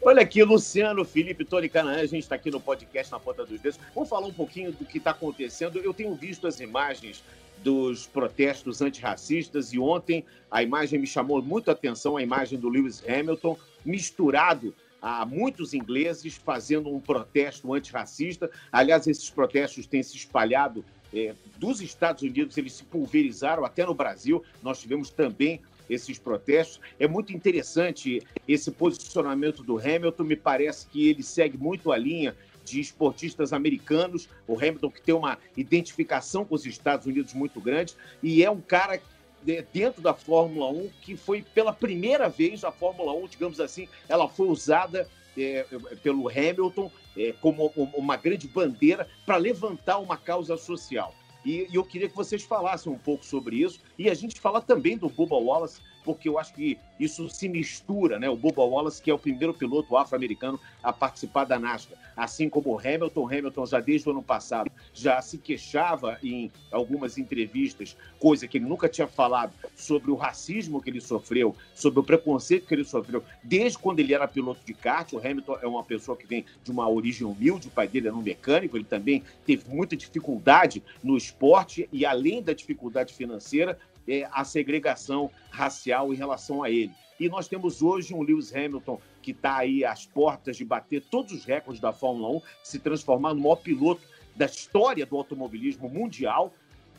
Olha aqui, Luciano, Felipe, Tony Canaã, a gente está aqui no podcast Na Ponta dos Dedos. Vamos falar um pouquinho do que está acontecendo. Eu tenho visto as imagens dos protestos antirracistas e ontem a imagem me chamou muito a atenção, a imagem do Lewis Hamilton misturado a muitos ingleses fazendo um protesto antirracista. Aliás, esses protestos têm se espalhado é, dos Estados Unidos, eles se pulverizaram até no Brasil. Nós tivemos também esses protestos. É muito interessante esse posicionamento do Hamilton, me parece que ele segue muito a linha de esportistas americanos, o Hamilton que tem uma identificação com os Estados Unidos muito grande, e é um cara é, dentro da Fórmula 1 que foi pela primeira vez a Fórmula 1, digamos assim, ela foi usada é, pelo Hamilton é, como uma grande bandeira para levantar uma causa social. E, e, eu queria que vocês falassem um pouco sobre isso. E a gente fala também do Bubba Wallace, porque eu acho que isso se mistura, né? O Bubba Wallace, que é o primeiro piloto afro-americano a participar da NASCAR, assim como o Hamilton. Hamilton já desde o ano passado já se queixava em algumas entrevistas, coisa que ele nunca tinha falado sobre o racismo que ele sofreu, sobre o preconceito que ele sofreu desde quando ele era piloto de kart. O Hamilton é uma pessoa que vem de uma origem humilde, o pai dele era um mecânico, ele também teve muita dificuldade no esporte e além da dificuldade financeira, é, a segregação racial em relação a ele. E nós temos hoje um Lewis Hamilton que está aí às portas de bater todos os recordes da Fórmula 1, se transformar no maior piloto da história do automobilismo mundial,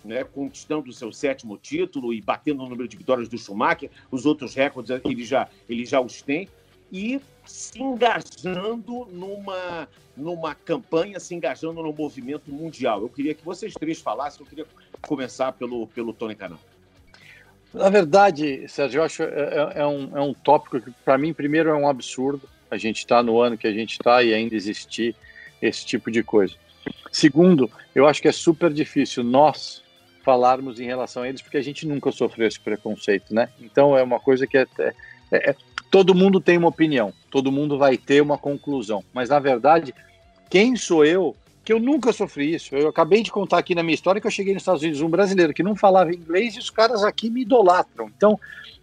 né, conquistando o seu sétimo título e batendo o número de vitórias do Schumacher. Os outros recordes ele já, ele já os tem. E se engajando numa, numa campanha, se engajando no movimento mundial. Eu queria que vocês três falassem, eu queria começar pelo, pelo Tony Canal. Na verdade, Sérgio, eu acho é, é, é um, é um tópico que, para mim, primeiro é um absurdo a gente estar tá no ano que a gente está e ainda existir esse tipo de coisa. Segundo, eu acho que é super difícil nós falarmos em relação a eles, porque a gente nunca sofreu esse preconceito, né? Então é uma coisa que é, é, é todo mundo tem uma opinião, todo mundo vai ter uma conclusão, mas na verdade, quem sou eu que eu nunca sofri isso. Eu acabei de contar aqui na minha história que eu cheguei nos Estados Unidos, um brasileiro que não falava inglês e os caras aqui me idolatram. Então,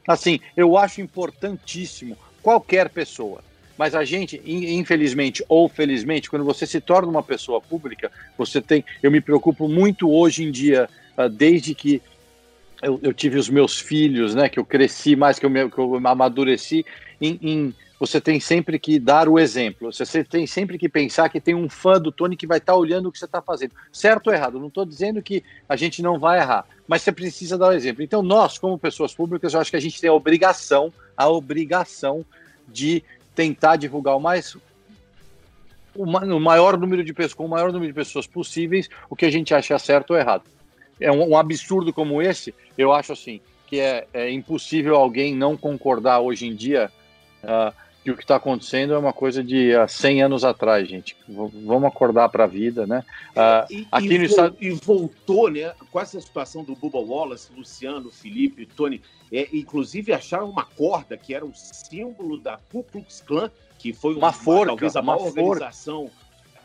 assim, eu acho importantíssimo qualquer pessoa. Mas a gente, infelizmente ou felizmente, quando você se torna uma pessoa pública, você tem. Eu me preocupo muito hoje em dia, ah, desde que eu, eu, tive os meus filhos, né? Que eu cresci mais, que eu, me, que eu amadureci em, em, você tem sempre que dar o exemplo. Você tem sempre que pensar que tem um fã do Tony que vai estar tá olhando o que você está fazendo. Certo ou errado? Não estou dizendo que a gente não vai errar, mas você precisa dar o exemplo. Então, nós, como pessoas públicas, eu acho que a gente tem a obrigação, a obrigação de tentar divulgar o mais o maior número de pessoas, com o maior número de pessoas possíveis, o que a gente acha certo ou errado. É um, um absurdo como esse, eu acho assim, que é, é, impossível alguém não concordar hoje em dia uh, que o que está acontecendo é uma coisa de uh, 100 anos atrás, gente. V vamos acordar para a vida, né? Uh, e, aqui e, no estado... e voltou, né? Com essa situação do Bubba Wallace, Luciano, Felipe, Tony, é, inclusive acharam uma corda que era o símbolo da Ku Klux Klan que foi uma, uma forca, talvez a maior organização,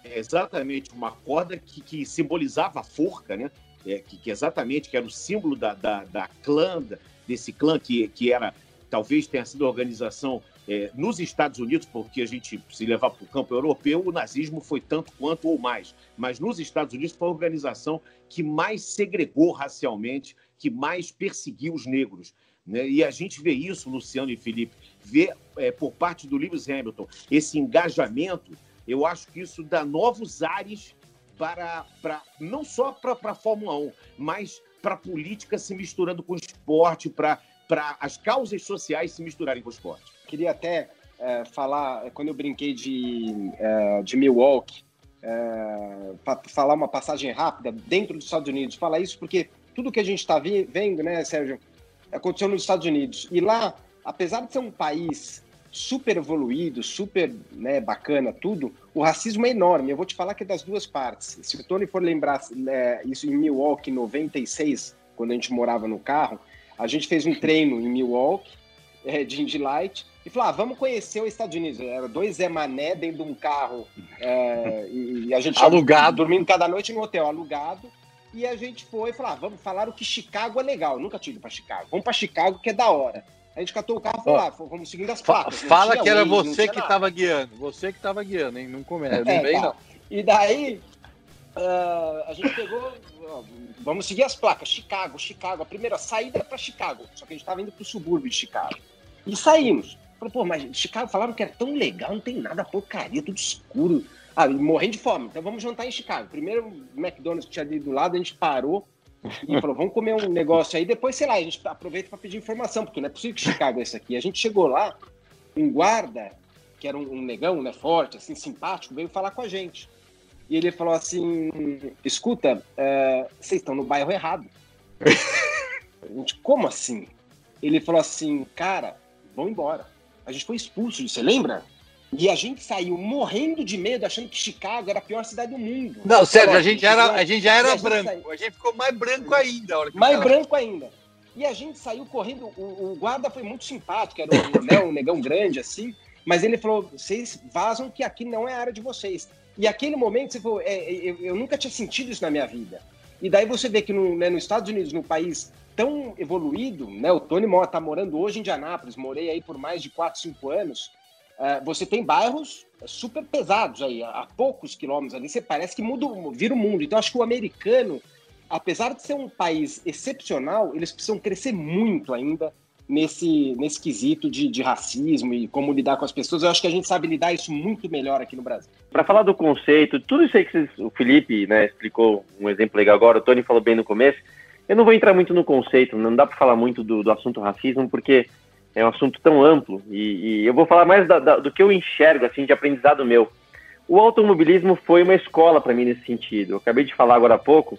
é, exatamente, uma corda que, que simbolizava a forca, né? É, que, que, exatamente que era o símbolo da, da, da clã, desse clã que, que era, talvez tenha sido a organização é, nos Estados Unidos, porque a gente, se levar para o campo europeu, o nazismo foi tanto quanto ou mais. Mas nos Estados Unidos foi a organização que mais segregou racialmente, que mais perseguiu os negros. Né? E a gente vê isso, Luciano e Felipe, vê é, por parte do Lewis Hamilton esse engajamento. Eu acho que isso dá novos ares para, para não só para a Fórmula 1, mas para a política se misturando com o esporte, para, para as causas sociais se misturarem com o esporte. Queria até é, falar, quando eu brinquei de, é, de Milwaukee, é, falar uma passagem rápida dentro dos Estados Unidos, falar isso porque tudo que a gente está vendo, né, Sérgio, aconteceu nos Estados Unidos. E lá, apesar de ser um país super evoluído, super né, bacana, tudo, o racismo é enorme. Eu vou te falar que é das duas partes. Se o Tony for lembrar é, isso em Milwaukee, em 96, quando a gente morava no carro, a gente fez um treino em Milwaukee, é, de Indy Light, e falou: ah, vamos conhecer os Estados Unidos. Era dois Zé Mané dentro de um carro, é, e, e, a gente alugado, dormindo cada noite no hotel, alugado. E a gente foi falar, ah, vamos falar o que Chicago é legal. Nunca tive para Chicago. Vamos para Chicago que é da hora. A gente catou o carro e falou, ah, vamos seguindo as placas. Fala que era você que estava guiando. Você que estava guiando, hein? Não começa, não é, vem tá. não. E daí, uh, a gente pegou, vamos seguir as placas. Chicago, Chicago. A primeira saída para Chicago. Só que a gente estava indo para o subúrbio de Chicago. E saímos. Falei, pô, mas Chicago falaram que era tão legal, não tem nada, porcaria, tudo escuro. Ah, morrendo de fome. Então vamos jantar em Chicago. Primeiro McDonald's que tinha ali do lado, a gente parou e falou, vamos comer um negócio aí. Depois, sei lá, a gente aproveita para pedir informação, porque não é possível que Chicago é esse aqui. A gente chegou lá, um guarda, que era um, um negão, né, forte, assim, simpático, veio falar com a gente. E ele falou assim, escuta, é, vocês estão no bairro errado. a gente, como assim? Ele falou assim, cara, vão embora. A gente foi expulso, você lembra? E a gente saiu morrendo de medo, achando que Chicago era a pior cidade do mundo. Não, sério, a gente, era, a gente já era a branco. Gente a gente ficou mais branco ainda. mais branco ainda. E a gente saiu correndo. O, o guarda foi muito simpático, era um, né, um negão grande assim. Mas ele falou: vocês vazam que aqui não é a área de vocês. E aquele momento, você falou: é, eu, eu, nunca tinha sentido isso na minha vida. E daí você vê que no, né, nos Estados Unidos, no país tão evoluído, né, o Tony está morando hoje em Indianápolis, morei aí por mais de 4, 5 anos. É, você tem bairros super pesados aí, a, poucos quilômetros ali, você parece que muda, vira o mundo. Então, acho que o americano, apesar de ser um país excepcional, eles precisam crescer muito ainda nesse, nesse quesito de, de racismo e como lidar com as pessoas. Eu acho que a gente sabe lidar isso muito melhor aqui no Brasil. Para falar do conceito, tudo isso aí que vocês, o Felipe né, explicou um exemplo legal agora, o Tony falou bem no começo. Eu não vou entrar muito no conceito, não dá para falar muito do, do assunto racismo, porque é um assunto tão amplo e, e eu vou falar mais da, da, do que eu enxergo assim de aprendizado meu. O automobilismo foi uma escola para mim nesse sentido. Eu acabei de falar agora há pouco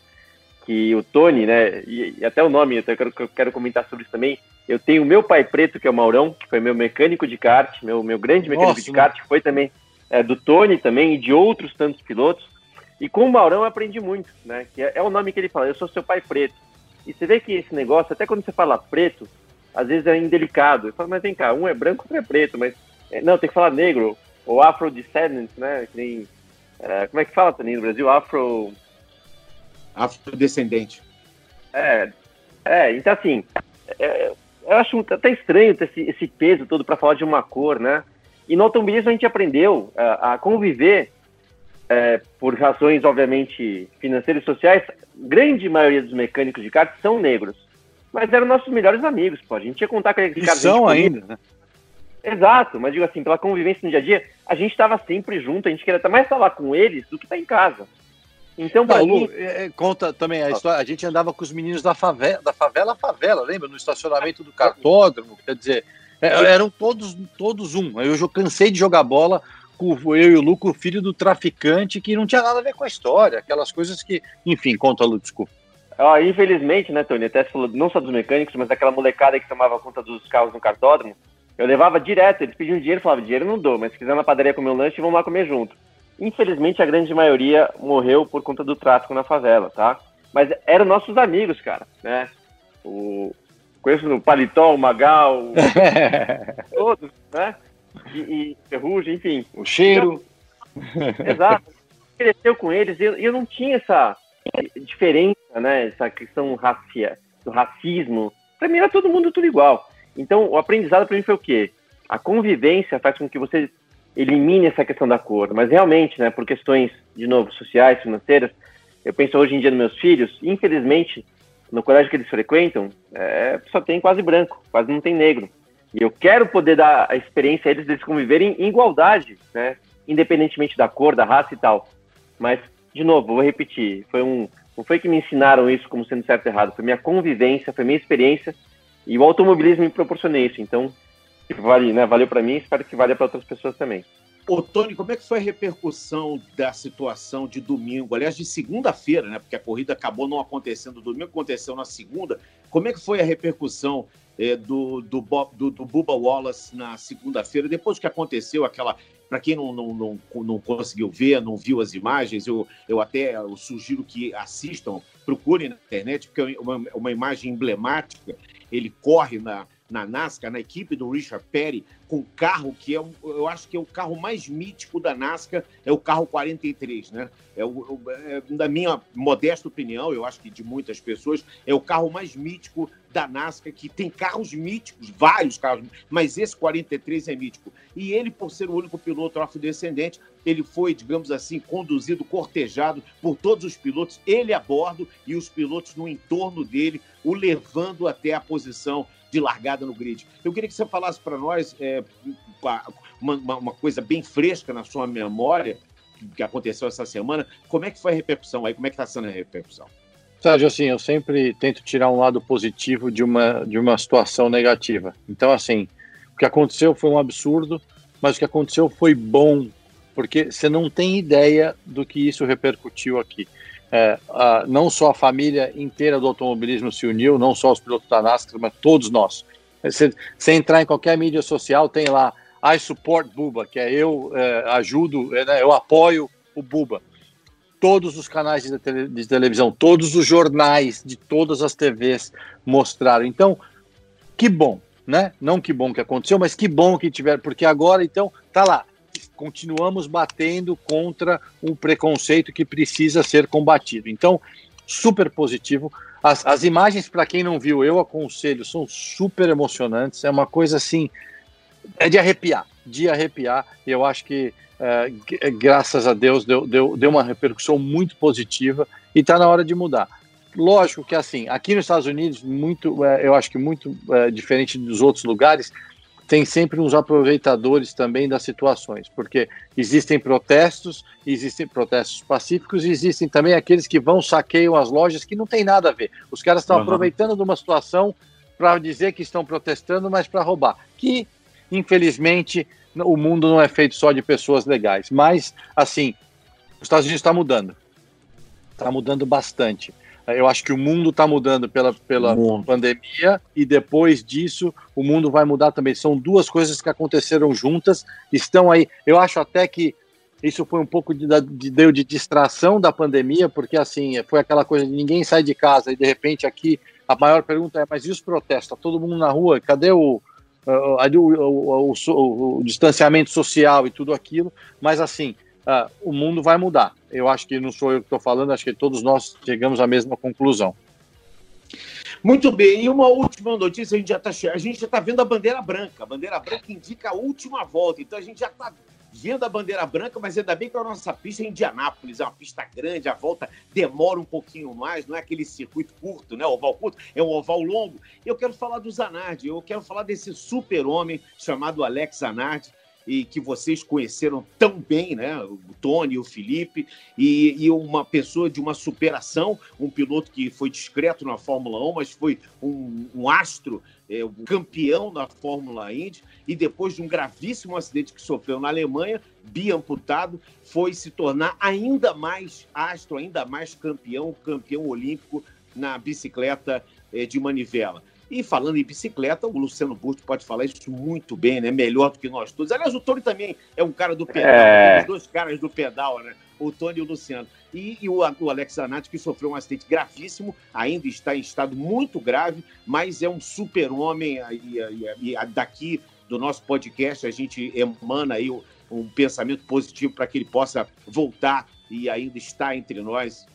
que o Tony, né, e, e até o nome, eu quero, eu quero comentar sobre isso também. Eu tenho o meu pai preto, que é o Maurão, que foi meu mecânico de kart, meu, meu grande mecânico Nossa, de kart, que foi também é, do Tony também e de outros tantos pilotos. E com o Maurão eu aprendi muito, né? Que é, é o nome que ele fala, eu sou seu pai preto. E você vê que esse negócio, até quando você fala preto, às vezes é indelicado. Eu falo, mas vem cá, um é branco, outro é preto, mas. É, não, tem que falar negro, ou afro-descendant, né? Que nem, é, como é que fala também no Brasil? Afro. Afrodescendente. É, é, então assim, é, eu acho até estranho ter esse, esse peso todo para falar de uma cor, né? E no automobilismo a gente aprendeu a, a conviver é, por razões, obviamente, financeiras e sociais. Grande maioria dos mecânicos de kart são negros Mas eram nossos melhores amigos, pô. A gente ia contar com aqueles E caras. são ainda, né? Exato, mas digo assim, pela convivência no dia a dia- a gente estava sempre junto, a gente queria até mais estar lá com eles do que estar em casa. Então, pra Não, mim, conta também a história. A gente andava com os meninos da favela, da favela a favela, lembra? No estacionamento do cartódromo. Quer dizer, é, eram todos, todos um. Eu já cansei de jogar bola com eu e o Lu, com o filho do traficante, que não tinha nada a ver com a história. Aquelas coisas que. Enfim, conta, Lu, desculpa. ó, infelizmente, né, Tony, até você falou não só dos mecânicos, mas daquela molecada que tomava conta dos carros no cartódromo, eu levava direto, eles pediam dinheiro, eu falava, dinheiro não dou, mas se quiser na padaria comer um lanche, vamos lá comer junto. Infelizmente, a grande maioria morreu por conta do tráfico na favela, tá? Mas eram nossos amigos, cara, né? O... Conheço o Paletó, o Magal, o- todos, né? E, e Ferrugem, enfim. O cheiro. Exato. Cresceu com eles e eu, eu não tinha essa diferença, né? Essa questão racia, do racismo. Pra mim era todo mundo tudo igual. Então, o aprendizado pra mim foi o quê? A convivência faz com que você elimine essa questão da cor. Mas realmente, né, por questões, de novo, sociais, financeiras, eu penso hoje em dia nos meus filhos, infelizmente, no colégio que eles frequentam, é, só tem quase branco, quase não tem negro. E eu quero poder dar a experiência a eles deles conviverem em igualdade, né? Independentemente da cor, da raça e tal. Mas, de novo, vou repetir, foi um, não foi que me ensinaram isso como sendo certo e errado, foi minha convivência, foi minha experiência e o automobilismo me proporcionou isso. Então, vale, né, valeu para mim, espero que valha para outras pessoas também. Ô, Tony, como é que foi a repercussão da situação de domingo? Aliás, de segunda-feira, né? Porque a corrida acabou não acontecendo domingo, aconteceu na segunda. Como é que foi a repercussão eh, do, do, Bob- do, do Bubba Wallace na segunda-feira? Depois que aconteceu aquela. Para quem não, não, não, não conseguiu ver, não viu as imagens, eu, eu até eu sugiro que assistam, procurem na internet, porque é uma, uma imagem emblemática. Ele corre na, na NASCAR, na equipe do Richard Petty, com carro que é, eu acho que é o carro mais mítico da NASCAR, é o carro 43, né? É, o, é, minha modesta opinião, eu acho que de muitas pessoas, é o carro mais mítico da NASCAR, que tem carros míticos, vários carros, mas esse 43 é mítico. E ele, por ser o único piloto afrodescendente, ele foi, digamos assim, conduzido, cortejado por todos os pilotos, ele a bordo e os pilotos no entorno dele, o levando até a posição de largada no grid. Eu queria que você falasse para nós é, uma, uma- coisa bem fresca na sua memória que aconteceu essa semana. Como é que foi a repercussão aí? Como é que está sendo a repercussão? Sérgio, assim, eu sempre tento tirar um lado positivo de uma, de uma situação negativa. Então, assim, o que aconteceu foi um absurdo, mas o que aconteceu foi bom, porque você não tem ideia do que isso repercutiu aqui. É, a- não só a família inteira do automobilismo se uniu, não só os pilotos da NASCAR, mas todos nós. Você, você entrar em qualquer mídia social, tem lá I support Buba, que é eu é, ajudo, é, né, eu apoio o Buba todos os canais de, tele- de televisão, todos os jornais de todas as TVs mostraram. Então, que bom, né? Não que bom que aconteceu, mas que bom que tiver, porque agora, então, tá lá. Continuamos batendo contra um preconceito que precisa ser combatido. Então, super positivo. As, as imagens, para quem não viu, eu aconselho, são super emocionantes. É uma coisa assim, é de arrepiar, de arrepiar. Eu acho que é, g- graças a Deus, deu, deu, deu uma repercussão muito positiva e está na hora de mudar. Lógico que, assim, aqui nos Estados Unidos, muito, é, eu acho que muito é, diferente dos outros lugares, tem sempre uns aproveitadores também das situações, porque existem protestos, existem protestos pacíficos e existem também aqueles que vão saqueiam as lojas que não tem nada a ver. Os caras estão Uhum. aproveitando de uma situação para dizer que estão protestando, mas para roubar. Que, infelizmente, o mundo não é feito só de pessoas legais. Mas, assim, os Estados Unidos está mudando. Está mudando bastante. Eu acho que o mundo está mudando pela, pela pandemia e depois disso o mundo vai mudar também. São duas coisas que aconteceram juntas, estão aí. Eu acho até que isso foi um pouco de, de, deu de distração da pandemia, porque assim, foi aquela coisa de ninguém sai de casa e de repente aqui a maior pergunta é, mas e os protestos? Tá todo mundo na rua? Cadê o, o, o, o, o distanciamento social e tudo aquilo? Mas assim, uh, o mundo vai mudar. Eu acho que não sou eu que estou falando, acho que todos nós chegamos à mesma conclusão. Muito bem, e uma última notícia, a gente já está tá vendo a bandeira branca. A bandeira branca indica a última volta, então a gente já está vendo a bandeira branca, mas ainda bem que a nossa pista é Indianápolis, é uma pista grande, a volta demora um pouquinho mais, não é aquele circuito curto, né? Oval curto, é um oval longo. Eu quero falar do Zanardi, eu quero falar desse super-homem chamado Alex Zanardi, e que vocês conheceram tão bem, né? O Tony, o Felipe, e, e, uma pessoa de uma superação, um piloto que foi discreto na Fórmula 1, mas foi um, um astro, é, um campeão da Fórmula Indy, e depois de um gravíssimo acidente que sofreu na Alemanha, biamputado, foi se tornar ainda mais astro, ainda mais campeão, campeão olímpico na bicicleta é, de manivela. E falando em bicicleta, o Luciano Burti pode falar isso muito bem, né? Melhor do que nós todos. Aliás, o Tony também é um cara do pedal, é... os dois caras do pedal, né? O Tony e o Luciano. E, e o, o, Alex Zanatti, que sofreu um acidente gravíssimo, ainda está em estado muito grave, mas é um super-homem. E, e, e, daqui do nosso podcast, a gente emana aí um pensamento positivo para que ele possa voltar e ainda estar entre nós,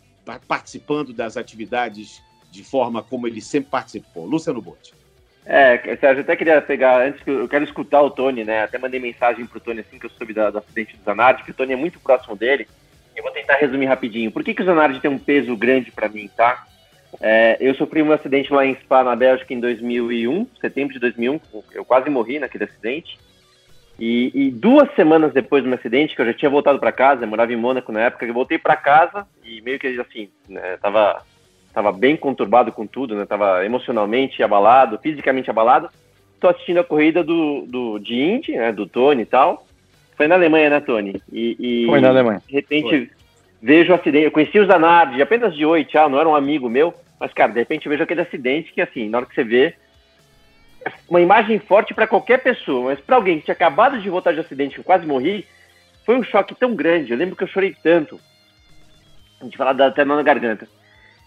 participando das atividades de forma como ele sempre participou. Luciano Botti. É, Sérgio, até queria pegar, antes que eu, quero escutar o Tony, né? Até mandei mensagem pro Tony assim que eu soube da, do acidente do Zanardi, que o Tony é muito próximo dele. Eu vou tentar resumir rapidinho. Por que, que o Zanardi tem um peso grande para mim, tá? É, eu sofri um acidente lá em Spa, na Bélgica, em 2001, setembro de 2001. Eu quase morri naquele acidente. E, e duas semanas depois do meu acidente, que eu já tinha voltado para casa, eu morava em Mônaco na época, eu voltei para casa e meio que assim, né, tava estava bem conturbado com tudo, né? Tava emocionalmente abalado, fisicamente abalado. Tô assistindo a corrida do, do de Indy, né? Do Tony e tal. Foi na Alemanha, né, Tony? E, e Foi na Alemanha. De repente Foi. vejo o acidente. Eu conheci o Zanardi apenas de oi, tchau, não era um amigo meu. Mas, cara, de repente vejo aquele acidente que, assim, na hora que você vê, uma imagem forte para qualquer pessoa, mas para alguém que tinha acabado de voltar de acidente, que eu quase morri, foi um choque tão grande. Eu lembro que eu chorei tanto. A gente fala até na garganta.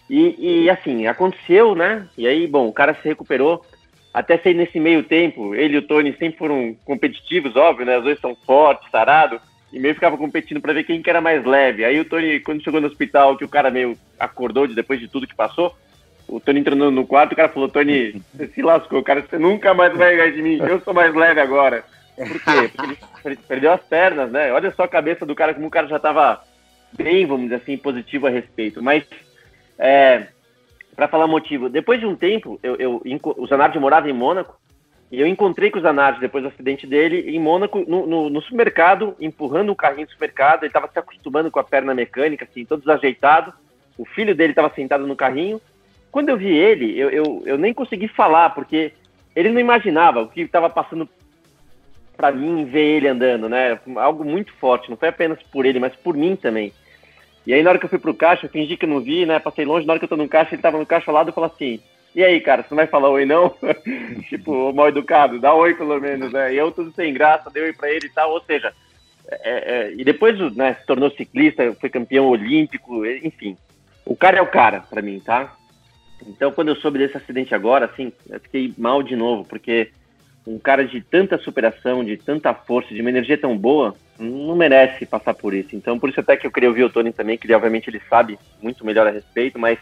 E, e, assim, aconteceu, né? E aí, bom, o cara se recuperou. Até sei nesse meio tempo, ele e o Tony sempre foram competitivos, óbvio, né? Os dois são fortes, sarados, e meio ficava competindo para ver quem que era mais leve. Aí o Tony, quando chegou no hospital, que o cara meio acordou de, depois de tudo que passou, o Tony entrou no, quarto, o cara falou, Tony, você se lascou, cara, você nunca mais vai ganhar de mim, eu sou mais leve agora. Por quê? Porque ele perdeu as pernas, né? Olha só a cabeça do cara, como o cara já tava bem, vamos dizer assim, positivo a respeito. Mas é, para falar motivo, depois de um tempo, eu, eu, o Zanardi morava em Mônaco, e eu encontrei com o Zanardi, depois do acidente dele, em Mônaco, no, no, no supermercado, empurrando um carrinho do supermercado, ele estava se acostumando com a perna mecânica, assim, todo desajeitado, o filho dele estava sentado no carrinho. Quando eu vi ele, eu, eu, eu nem consegui falar, porque ele não imaginava o que estava passando para mim ver ele andando, né? Algo muito forte, não foi apenas por ele, mas por mim também. E aí, na hora que eu fui pro caixa, eu fingi que não vi, né? Passei longe, na hora que eu tô no caixa, ele tava no caixa ao lado, eu falei assim, e aí, cara, você não vai falar oi, não? tipo, mal educado, dá oi pelo menos, né? E eu tudo sem graça, dei oi pra ele e tal, ou seja, é, é, e depois né, se tornou ciclista, foi campeão olímpico, enfim. O cara é o cara, pra mim, tá? Então, quando eu soube desse acidente agora, assim, eu fiquei mal de novo, porque um cara de tanta superação, de tanta força, de uma energia tão boa, não merece passar por isso. Então, por isso até que eu queria ouvir o Tony também, que ele, obviamente ele sabe muito melhor a respeito, mas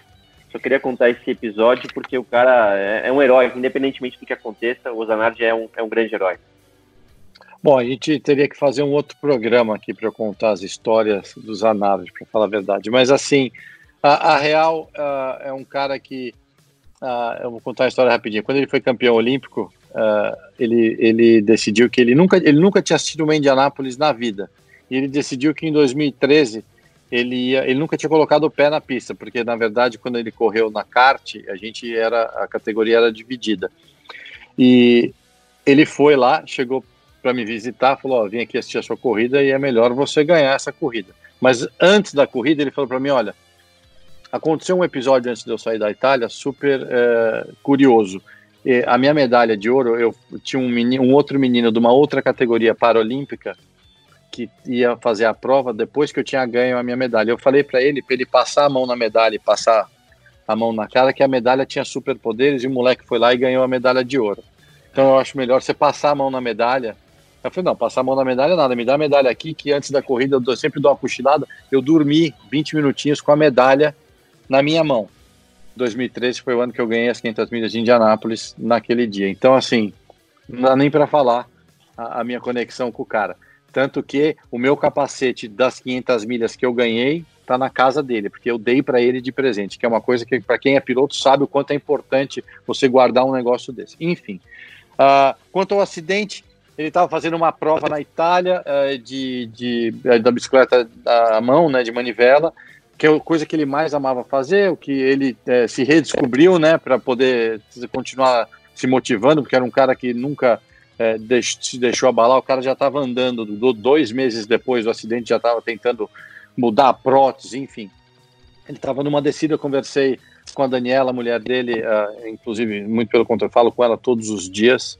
só queria contar esse episódio porque o cara é, é um herói, independentemente do que aconteça, o Zanardi é um, é um grande herói. Bom, a gente teria que fazer um outro programa aqui para contar as histórias do Zanardi, para falar a verdade. Mas assim, a, a Real uh, é um cara que. Uh, eu vou contar a história rapidinho. Quando ele foi campeão olímpico, uh, ele, ele decidiu que ele nunca, ele nunca tinha assistido uma Indianápolis na vida. E ele decidiu que em 2013 ele, ia, ele nunca tinha colocado o pé na pista, porque na verdade quando ele correu na kart, a gente era a categoria era dividida. E ele foi lá, chegou para me visitar, falou: oh, "Vim aqui assistir a sua corrida e é melhor você ganhar essa corrida". Mas antes da corrida ele falou para mim: "Olha, aconteceu um episódio antes de eu sair da Itália super é, curioso a minha medalha de ouro, eu tinha um, menino, um outro menino de uma outra categoria paralímpica que ia fazer a prova depois que eu tinha ganho a minha medalha. Eu falei para ele, para ele passar a mão na medalha e passar a mão na cara, que a medalha tinha superpoderes e o moleque foi lá e ganhou a medalha de ouro. Então eu acho melhor você passar a mão na medalha. Eu falei, não, passar a mão na medalha nada, me dá a medalha aqui, que antes da corrida eu sempre dou uma cochilada. Eu dormi 20 minutinhos com a medalha na minha mão. 2013 foi o ano que eu ganhei as 500 milhas de Indianápolis naquele dia. Então, assim, não dá nem para falar a, a, minha conexão com o cara. Tanto que o meu capacete das 500 milhas que eu ganhei está na casa dele, porque eu dei para ele de presente, que é uma coisa que, para quem é piloto, sabe o quanto é importante você guardar um negócio desse. Enfim, uh, quanto ao acidente, ele estava fazendo uma prova na Itália uh, de, de, eh, da bicicleta à mão, né, de manivela, que é a coisa que ele mais amava fazer, o que ele uh, se redescobriu, né, para poder continuar se motivando, porque era um cara que nunca é, deix, se deixou abalar, o cara já estava andando, do, dois meses depois do acidente já estava tentando mudar a prótese, enfim. Ele estava numa descida, eu conversei com a Daniela, a mulher dele, uh, inclusive, muito pelo contrário, falo com ela todos os dias,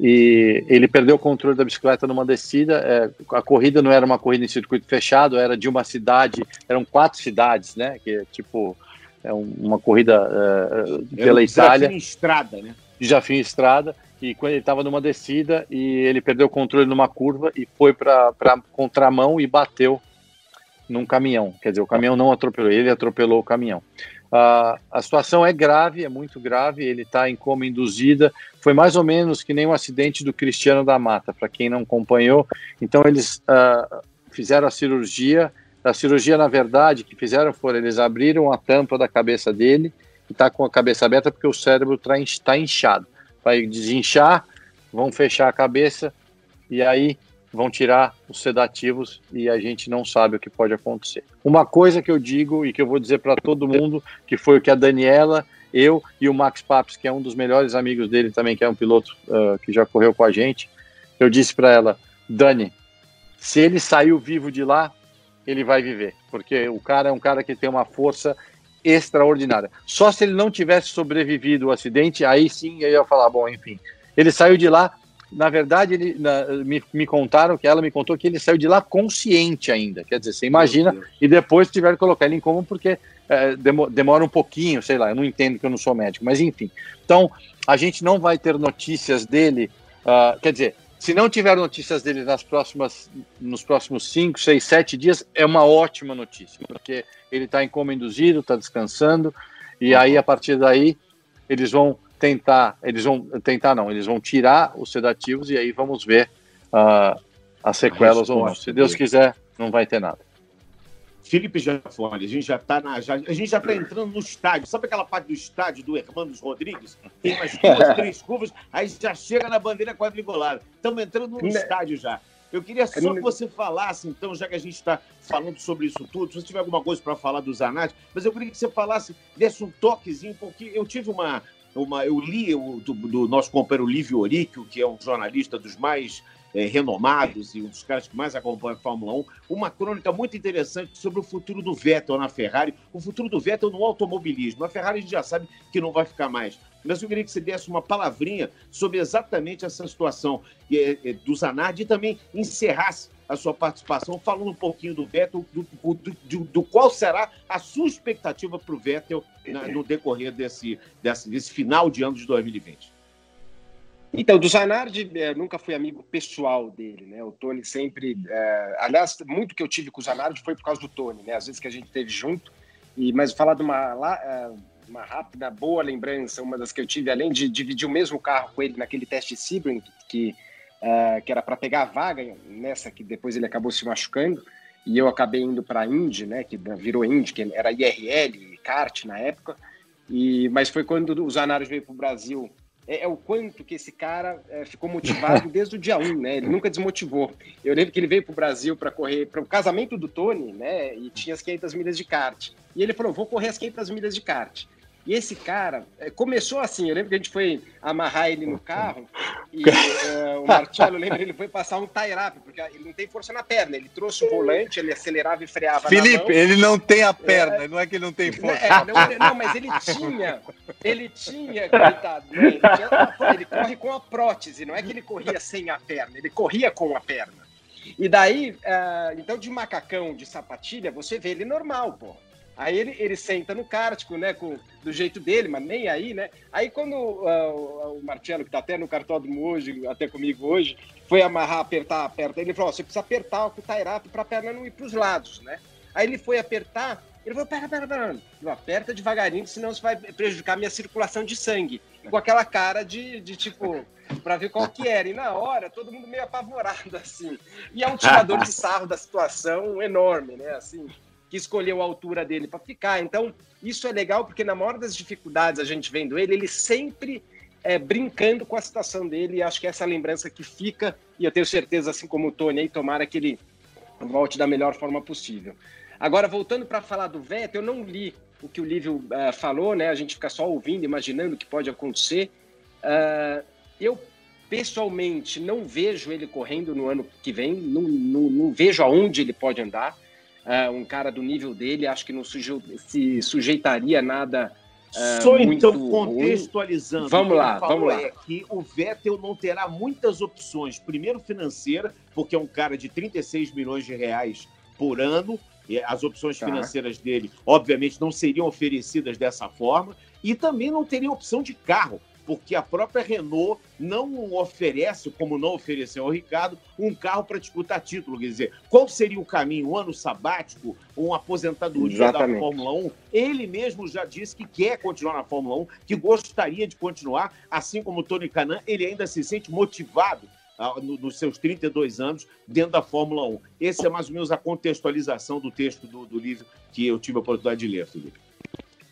e ele perdeu o controle da bicicleta numa descida. É, a corrida não era uma corrida em circuito fechado, era de uma cidade, eram quatro cidades, né? Que é tipo é uma corrida uh, pela um Itália. Desafio em estrada, né? Desafio em estrada e quando ele estava numa descida e ele perdeu o controle numa curva e foi para contramão e bateu num caminhão. Quer dizer, o caminhão não atropelou, ele atropelou o caminhão. Uh, a situação é grave, é muito grave, ele está em coma induzida. Foi mais ou menos que nem um acidente do Cristiano da Mata, para quem não acompanhou. Então, eles uh, fizeram a cirurgia. A cirurgia, na verdade, que fizeram foi eles abriram a tampa da cabeça dele está com a cabeça aberta porque o cérebro está inchado vai desinchar, vão fechar a cabeça e aí vão tirar os sedativos e a gente não sabe o que pode acontecer. Uma coisa que eu digo e que eu vou dizer para todo mundo, que foi o que a Daniela, eu e o Max Papes, que é um dos melhores amigos dele também, que é um piloto uh, que já correu com a gente, eu disse para ela, Dani, se ele saiu vivo de lá, ele vai viver, porque o cara é um cara que tem uma força extraordinária. Só se ele não tivesse sobrevivido ao acidente, aí sim eu ia falar, bom, enfim. Ele saiu de lá, na verdade, ele, na, me, me contaram que ela me contou que ele saiu de lá consciente ainda. Quer dizer, você imagina, e depois tiveram que colocar ele em coma porque é, demora um pouquinho, sei lá, eu não entendo que eu não sou médico, mas enfim. Então, a gente não vai ter notícias dele, uh, quer dizer, se não tiver notícias dele nas próximas, nos próximos 5, 6, 7 dias, é uma ótima notícia, porque ele está em coma induzido, está descansando, e aí a partir daí eles vão tentar, eles vão tentar não, eles vão tirar os sedativos e aí vamos ver uh, as sequelas ou não. Se Deus quiser, não vai ter nada. Felipe Jafone, a gente já está a gente já está entrando no estádio. Sabe aquela parte do estádio do Hermanos Rodrigues? Tem umas duas, três curvas, aí já chega na bandeira quadriculada. Estamos entrando no né? estádio já. Eu queria só que você falasse, então, já que a gente está falando sobre isso tudo, se você tiver alguma coisa para falar do Zanatti, mas eu queria que você falasse, desse um toquezinho, porque eu tive uma. Uma eu li o, do, do nosso companheiro Lívio Oríquio, que é um jornalista dos mais é, renomados e um dos caras que mais acompanham a Fórmula 1, uma crônica muito interessante sobre o futuro do Vettel na Ferrari, o futuro do Vettel no automobilismo. A Ferrari a gente já sabe que não vai ficar mais. Mas eu queria que você desse uma palavrinha sobre exatamente essa situação do Zanardi e também encerrasse a sua participação falando um pouquinho do Vettel, do, do, do, do qual será a sua expectativa para o Vettel na, no decorrer desse, desse, desse final de ano de 2020. Então, do Zanardi, é, nunca fui amigo pessoal dele, né? O Tony sempre. É, aliás, muito que eu tive com o Zanardi foi por causa do Tony, né? Às vezes que a gente teve junto. E, mas falar de uma, é, uma rápida, boa lembrança, uma das que eu tive, além de dividir o mesmo carro com ele naquele teste Sebring, que, que era para pegar a vaga nessa que depois ele acabou se machucando, e eu acabei indo para a Indy, né? Que virou Indy, que era IRL, kart na época. E, mas foi quando o Zanardi veio para o Brasil é, é, o quanto que esse cara é, ficou motivado desde o dia 1, né? Ele nunca desmotivou. Eu lembro que ele veio para o Brasil para correr para o casamento do Tony, né? E tinha as 500 milhas de kart. E ele falou: vou correr as 500 milhas de kart. E esse cara é, começou assim. Eu lembro que a gente foi amarrar ele no carro e uh, o Marcelo, lembra, ele foi passar um tie-up, porque ele não tem força na perna. Ele trouxe o volante, ele acelerava e freava. Felipe, ele não tem a perna, é, não é que ele não tem força. É, não, não, mas ele tinha, ele tinha, coitado, né? ele, tinha, ele corre com a prótese, não é que ele corria sem a perna, ele corria com a perna. E daí, uh, então de macacão, de sapatilha, você vê ele normal, pô. Aí ele, ele senta no cártico, né, com, do jeito dele, mas nem aí, né? Aí quando uh, o Marcelo, que tá até no cartódromo hoje, até comigo hoje, foi amarrar, apertar, apertar, ele falou, oh, você precisa apertar o para pra perna não ir pros lados, né? Aí ele foi apertar, ele falou, pera, pera, pera, eu aperta devagarinho, senão você vai prejudicar a minha circulação de sangue. Com aquela cara de, de tipo, para ver qual que era. E na hora, todo mundo meio apavorado, assim. E é um tirador de sarro da situação enorme, né? Assim, que escolheu a altura dele para ficar. Então, isso é legal porque na maior das dificuldades, a gente vendo ele, ele sempre é, brincando com a situação dele. E acho que essa é lembrança que fica. E eu tenho certeza, assim como o Tony aí, tomara que ele volte da melhor forma possível. Agora, voltando para falar do Vettel, eu não li o que o Lívio uh, falou, né? A gente fica só ouvindo, imaginando o que pode acontecer. Uh, eu, pessoalmente, não vejo ele correndo no ano que vem, não, não, não vejo aonde ele pode andar. Uh, um cara do nível dele, acho que não suje se sujeitaria nada. Uh, Só então contextualizando. Vamos lá, vamos lá. É que o Vettel não terá muitas opções. Primeiro, financeira, porque é um cara de 36 milhões de reais por ano. E as opções tá. financeiras dele, obviamente, não seriam oferecidas dessa forma. E também não teria opção de carro porque a própria Renault não oferece, como não ofereceu ao Ricardo, um carro para disputar título. Quer dizer, qual seria o caminho? Um ano sabático? Uma aposentadoria Exatamente. da Fórmula 1? Ele mesmo já disse que quer continuar na Fórmula 1, que gostaria de continuar, assim como o Tony Canan, ele ainda se sente motivado ah, nos seus 32 anos dentro da Fórmula 1. Essa é mais ou menos a contextualização do texto do, do livro que eu tive a oportunidade de ler, Felipe.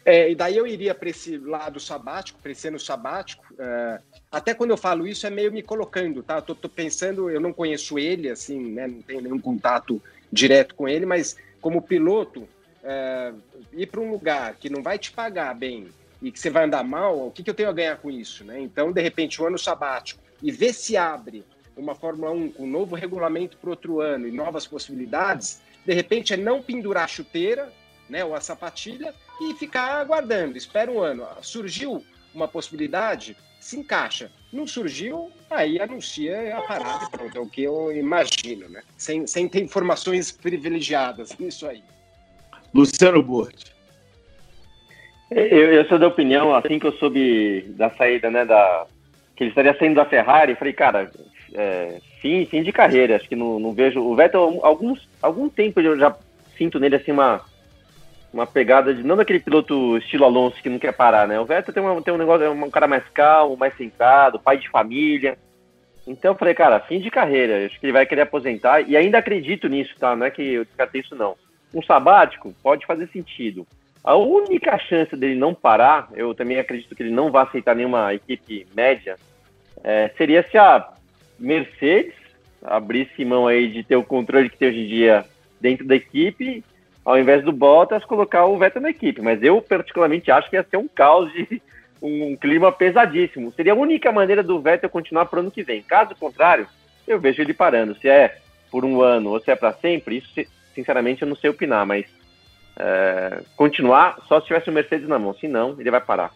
É, e daí eu iria para esse lado sabático, para esse ano sabático. É, até quando eu falo isso, é meio me colocando, tá? Tô, tô, pensando, eu não conheço ele, assim, né? Não tenho nenhum contato direto com ele, mas como piloto, é, ir para um lugar que não vai te pagar bem e que você vai andar mal, o que, que eu tenho a ganhar com isso, né? Então, de repente, um ano sabático e ver se abre uma Fórmula 1 com um novo regulamento para outro ano e novas possibilidades, de repente é não pendurar a chuteira, né, ou a sapatilha, e ficar aguardando. Espera um ano. Surgiu uma possibilidade, se encaixa. Não surgiu, aí anuncia a parada. Pronto, é o que eu imagino, né? Sem, sem ter informações privilegiadas nisso aí. Luciano Burt. Eu, eu sou da opinião, assim que eu soube da saída, né, da, que ele estaria saindo da Ferrari, falei, cara, é, fim, fim de carreira, acho que não, não vejo. O Vettel, alguns, algum tempo eu já sinto nele assim uma uma pegada de não daquele piloto estilo Alonso que não quer parar, né? O Vettel tem, uma, tem um negócio, é um cara mais calmo, mais centrado, pai de família. Então eu falei, cara, fim de carreira, acho que ele vai querer aposentar e ainda acredito nisso, tá? Não é que eu descartei isso não. Um sabático pode fazer sentido. A única chance dele não parar, eu também acredito que ele não vai aceitar nenhuma equipe média, é, seria se a Mercedes abrisse mão aí de ter o controle que tem hoje em dia dentro da equipe ao invés do Bottas, colocar o Vettel na equipe. Mas eu, particularmente, acho que ia ser um caos de um clima pesadíssimo. Seria a única maneira do Vettel continuar para o ano que vem. Caso contrário, eu vejo ele parando. Se é por um ano ou se é para sempre, isso, sinceramente, eu não sei opinar. Mas é, continuar só se tivesse o Mercedes na mão. Se não, ele vai parar.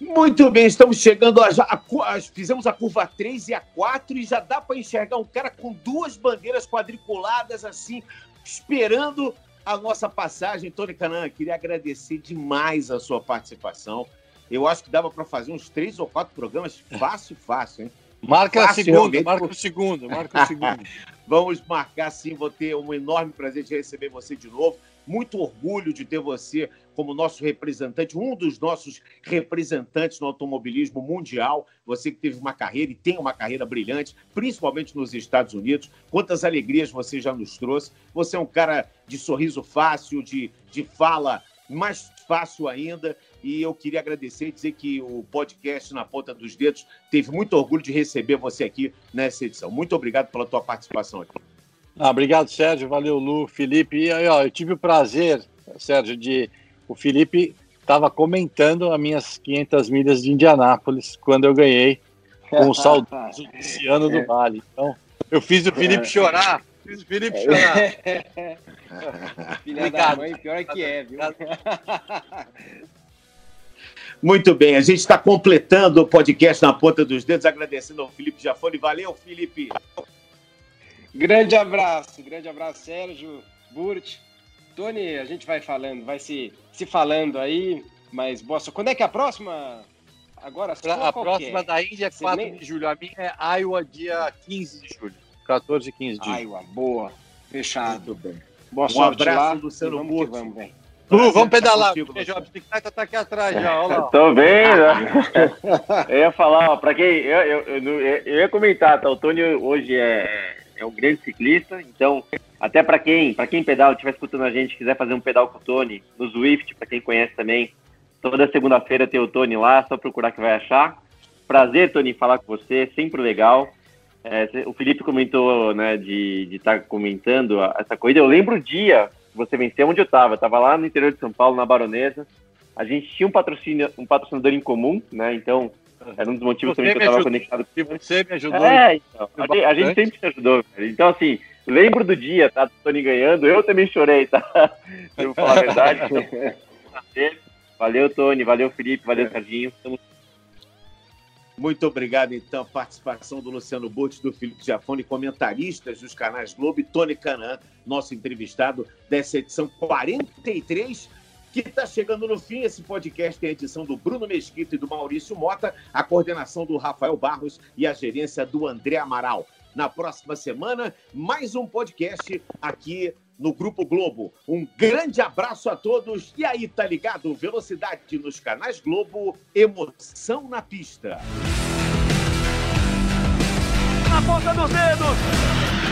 Muito bem, estamos chegando a, a, a, fizemos a curva 3 e a 4 e já dá para enxergar um cara com duas bandeiras quadriculadas assim, esperando a nossa passagem. Tony Canan, queria agradecer demais a sua participação. Eu acho que dava para fazer uns três ou quatro programas fácil, fácil, hein? Marca fácil, a segunda, marca o segundo, marca o segundo. Vamos marcar sim, vou ter um enorme prazer de receber você de novo muito orgulho de ter você como nosso representante, um dos nossos representantes no automobilismo mundial. Você que teve uma carreira e tem uma carreira brilhante, principalmente nos Estados Unidos. Quantas alegrias você já nos trouxe. Você é um cara de sorriso fácil, de, de fala mais fácil ainda. E eu queria agradecer e dizer que o podcast Na Ponta dos Dedos teve muito orgulho de receber você aqui nessa edição. Muito obrigado pela tua participação aqui. Ah, obrigado, Sérgio. Valeu, Lu, Felipe. E ó, eu tive o prazer, Sérgio, de. O Felipe estava comentando as minhas 500 milhas de Indianápolis quando eu ganhei com o saudoso Luciano do Vale. Então, eu fiz o Felipe chorar. Fiz o Felipe chorar. Filha Obrigado. da mãe, pior que é, viu? Muito bem, a gente está completando o podcast na ponta dos dedos, agradecendo ao Felipe Jafone. Valeu, Felipe! Grande abraço, grande abraço, Sérgio, Burt. Tony, a gente vai falando, vai se, se falando aí, mas boa Quando é que é a próxima? Agora, a, a próxima é? da Índia é 4 nem... de julho. A minha é Iowa, dia 15 de julho. 14 e 15 de julho. Iowa, boa. Fechado. Muito bem. Boa um sorte abraço, lá. Luciano vamos Burt. Vamos, Lu, vamos pedalar. A bicicleta tá aqui atrás já, olha lá. Tô vendo. eu ia falar, ó, pra quem. Eu, eu, eu, eu, ia comentar, tá? O Tony hoje é, é um grande ciclista, então, até pra quem, pra quem pedala, estiver escutando a gente, quiser fazer um pedal com o Tony, no Zwift, pra quem conhece também, toda segunda-feira tem o Tony lá, só procurar que vai achar. Prazer, Tony, falar com você, sempre legal. É, o Felipe comentou, né, de estar tá comentando essa corrida. Eu lembro o dia que você venceu onde eu estava. Eu estava lá no interior de São Paulo, na Baronesa. A gente tinha um, patrocínio, um patrocinador em comum, né? Então, era um dos motivos também que eu estava conectado. Você me ajudou. É, então. A gente, a gente sempre te ajudou. Cara. Então, assim, lembro do dia, tá? Do Tony ganhando. Eu também chorei, tá? Eu vou falar a verdade. valeu, Tony. Valeu, Felipe. Valeu, Serginho. Estamos muito obrigado, então, participação do Luciano Burti, do Felipe Giafone, comentaristas dos canais Globo e Tony Canan, nosso entrevistado dessa edição 43, que está chegando no fim. Esse podcast tem a edição do Bruno Mesquita e do Maurício Mota, a coordenação do Rafael Barros e a gerência do André Amaral. Na próxima semana, mais um podcast aqui no Grupo Globo. Um grande abraço a todos. E aí, tá ligado? Velocidade nos canais Globo, emoção na pista. Na ponta dos dedos.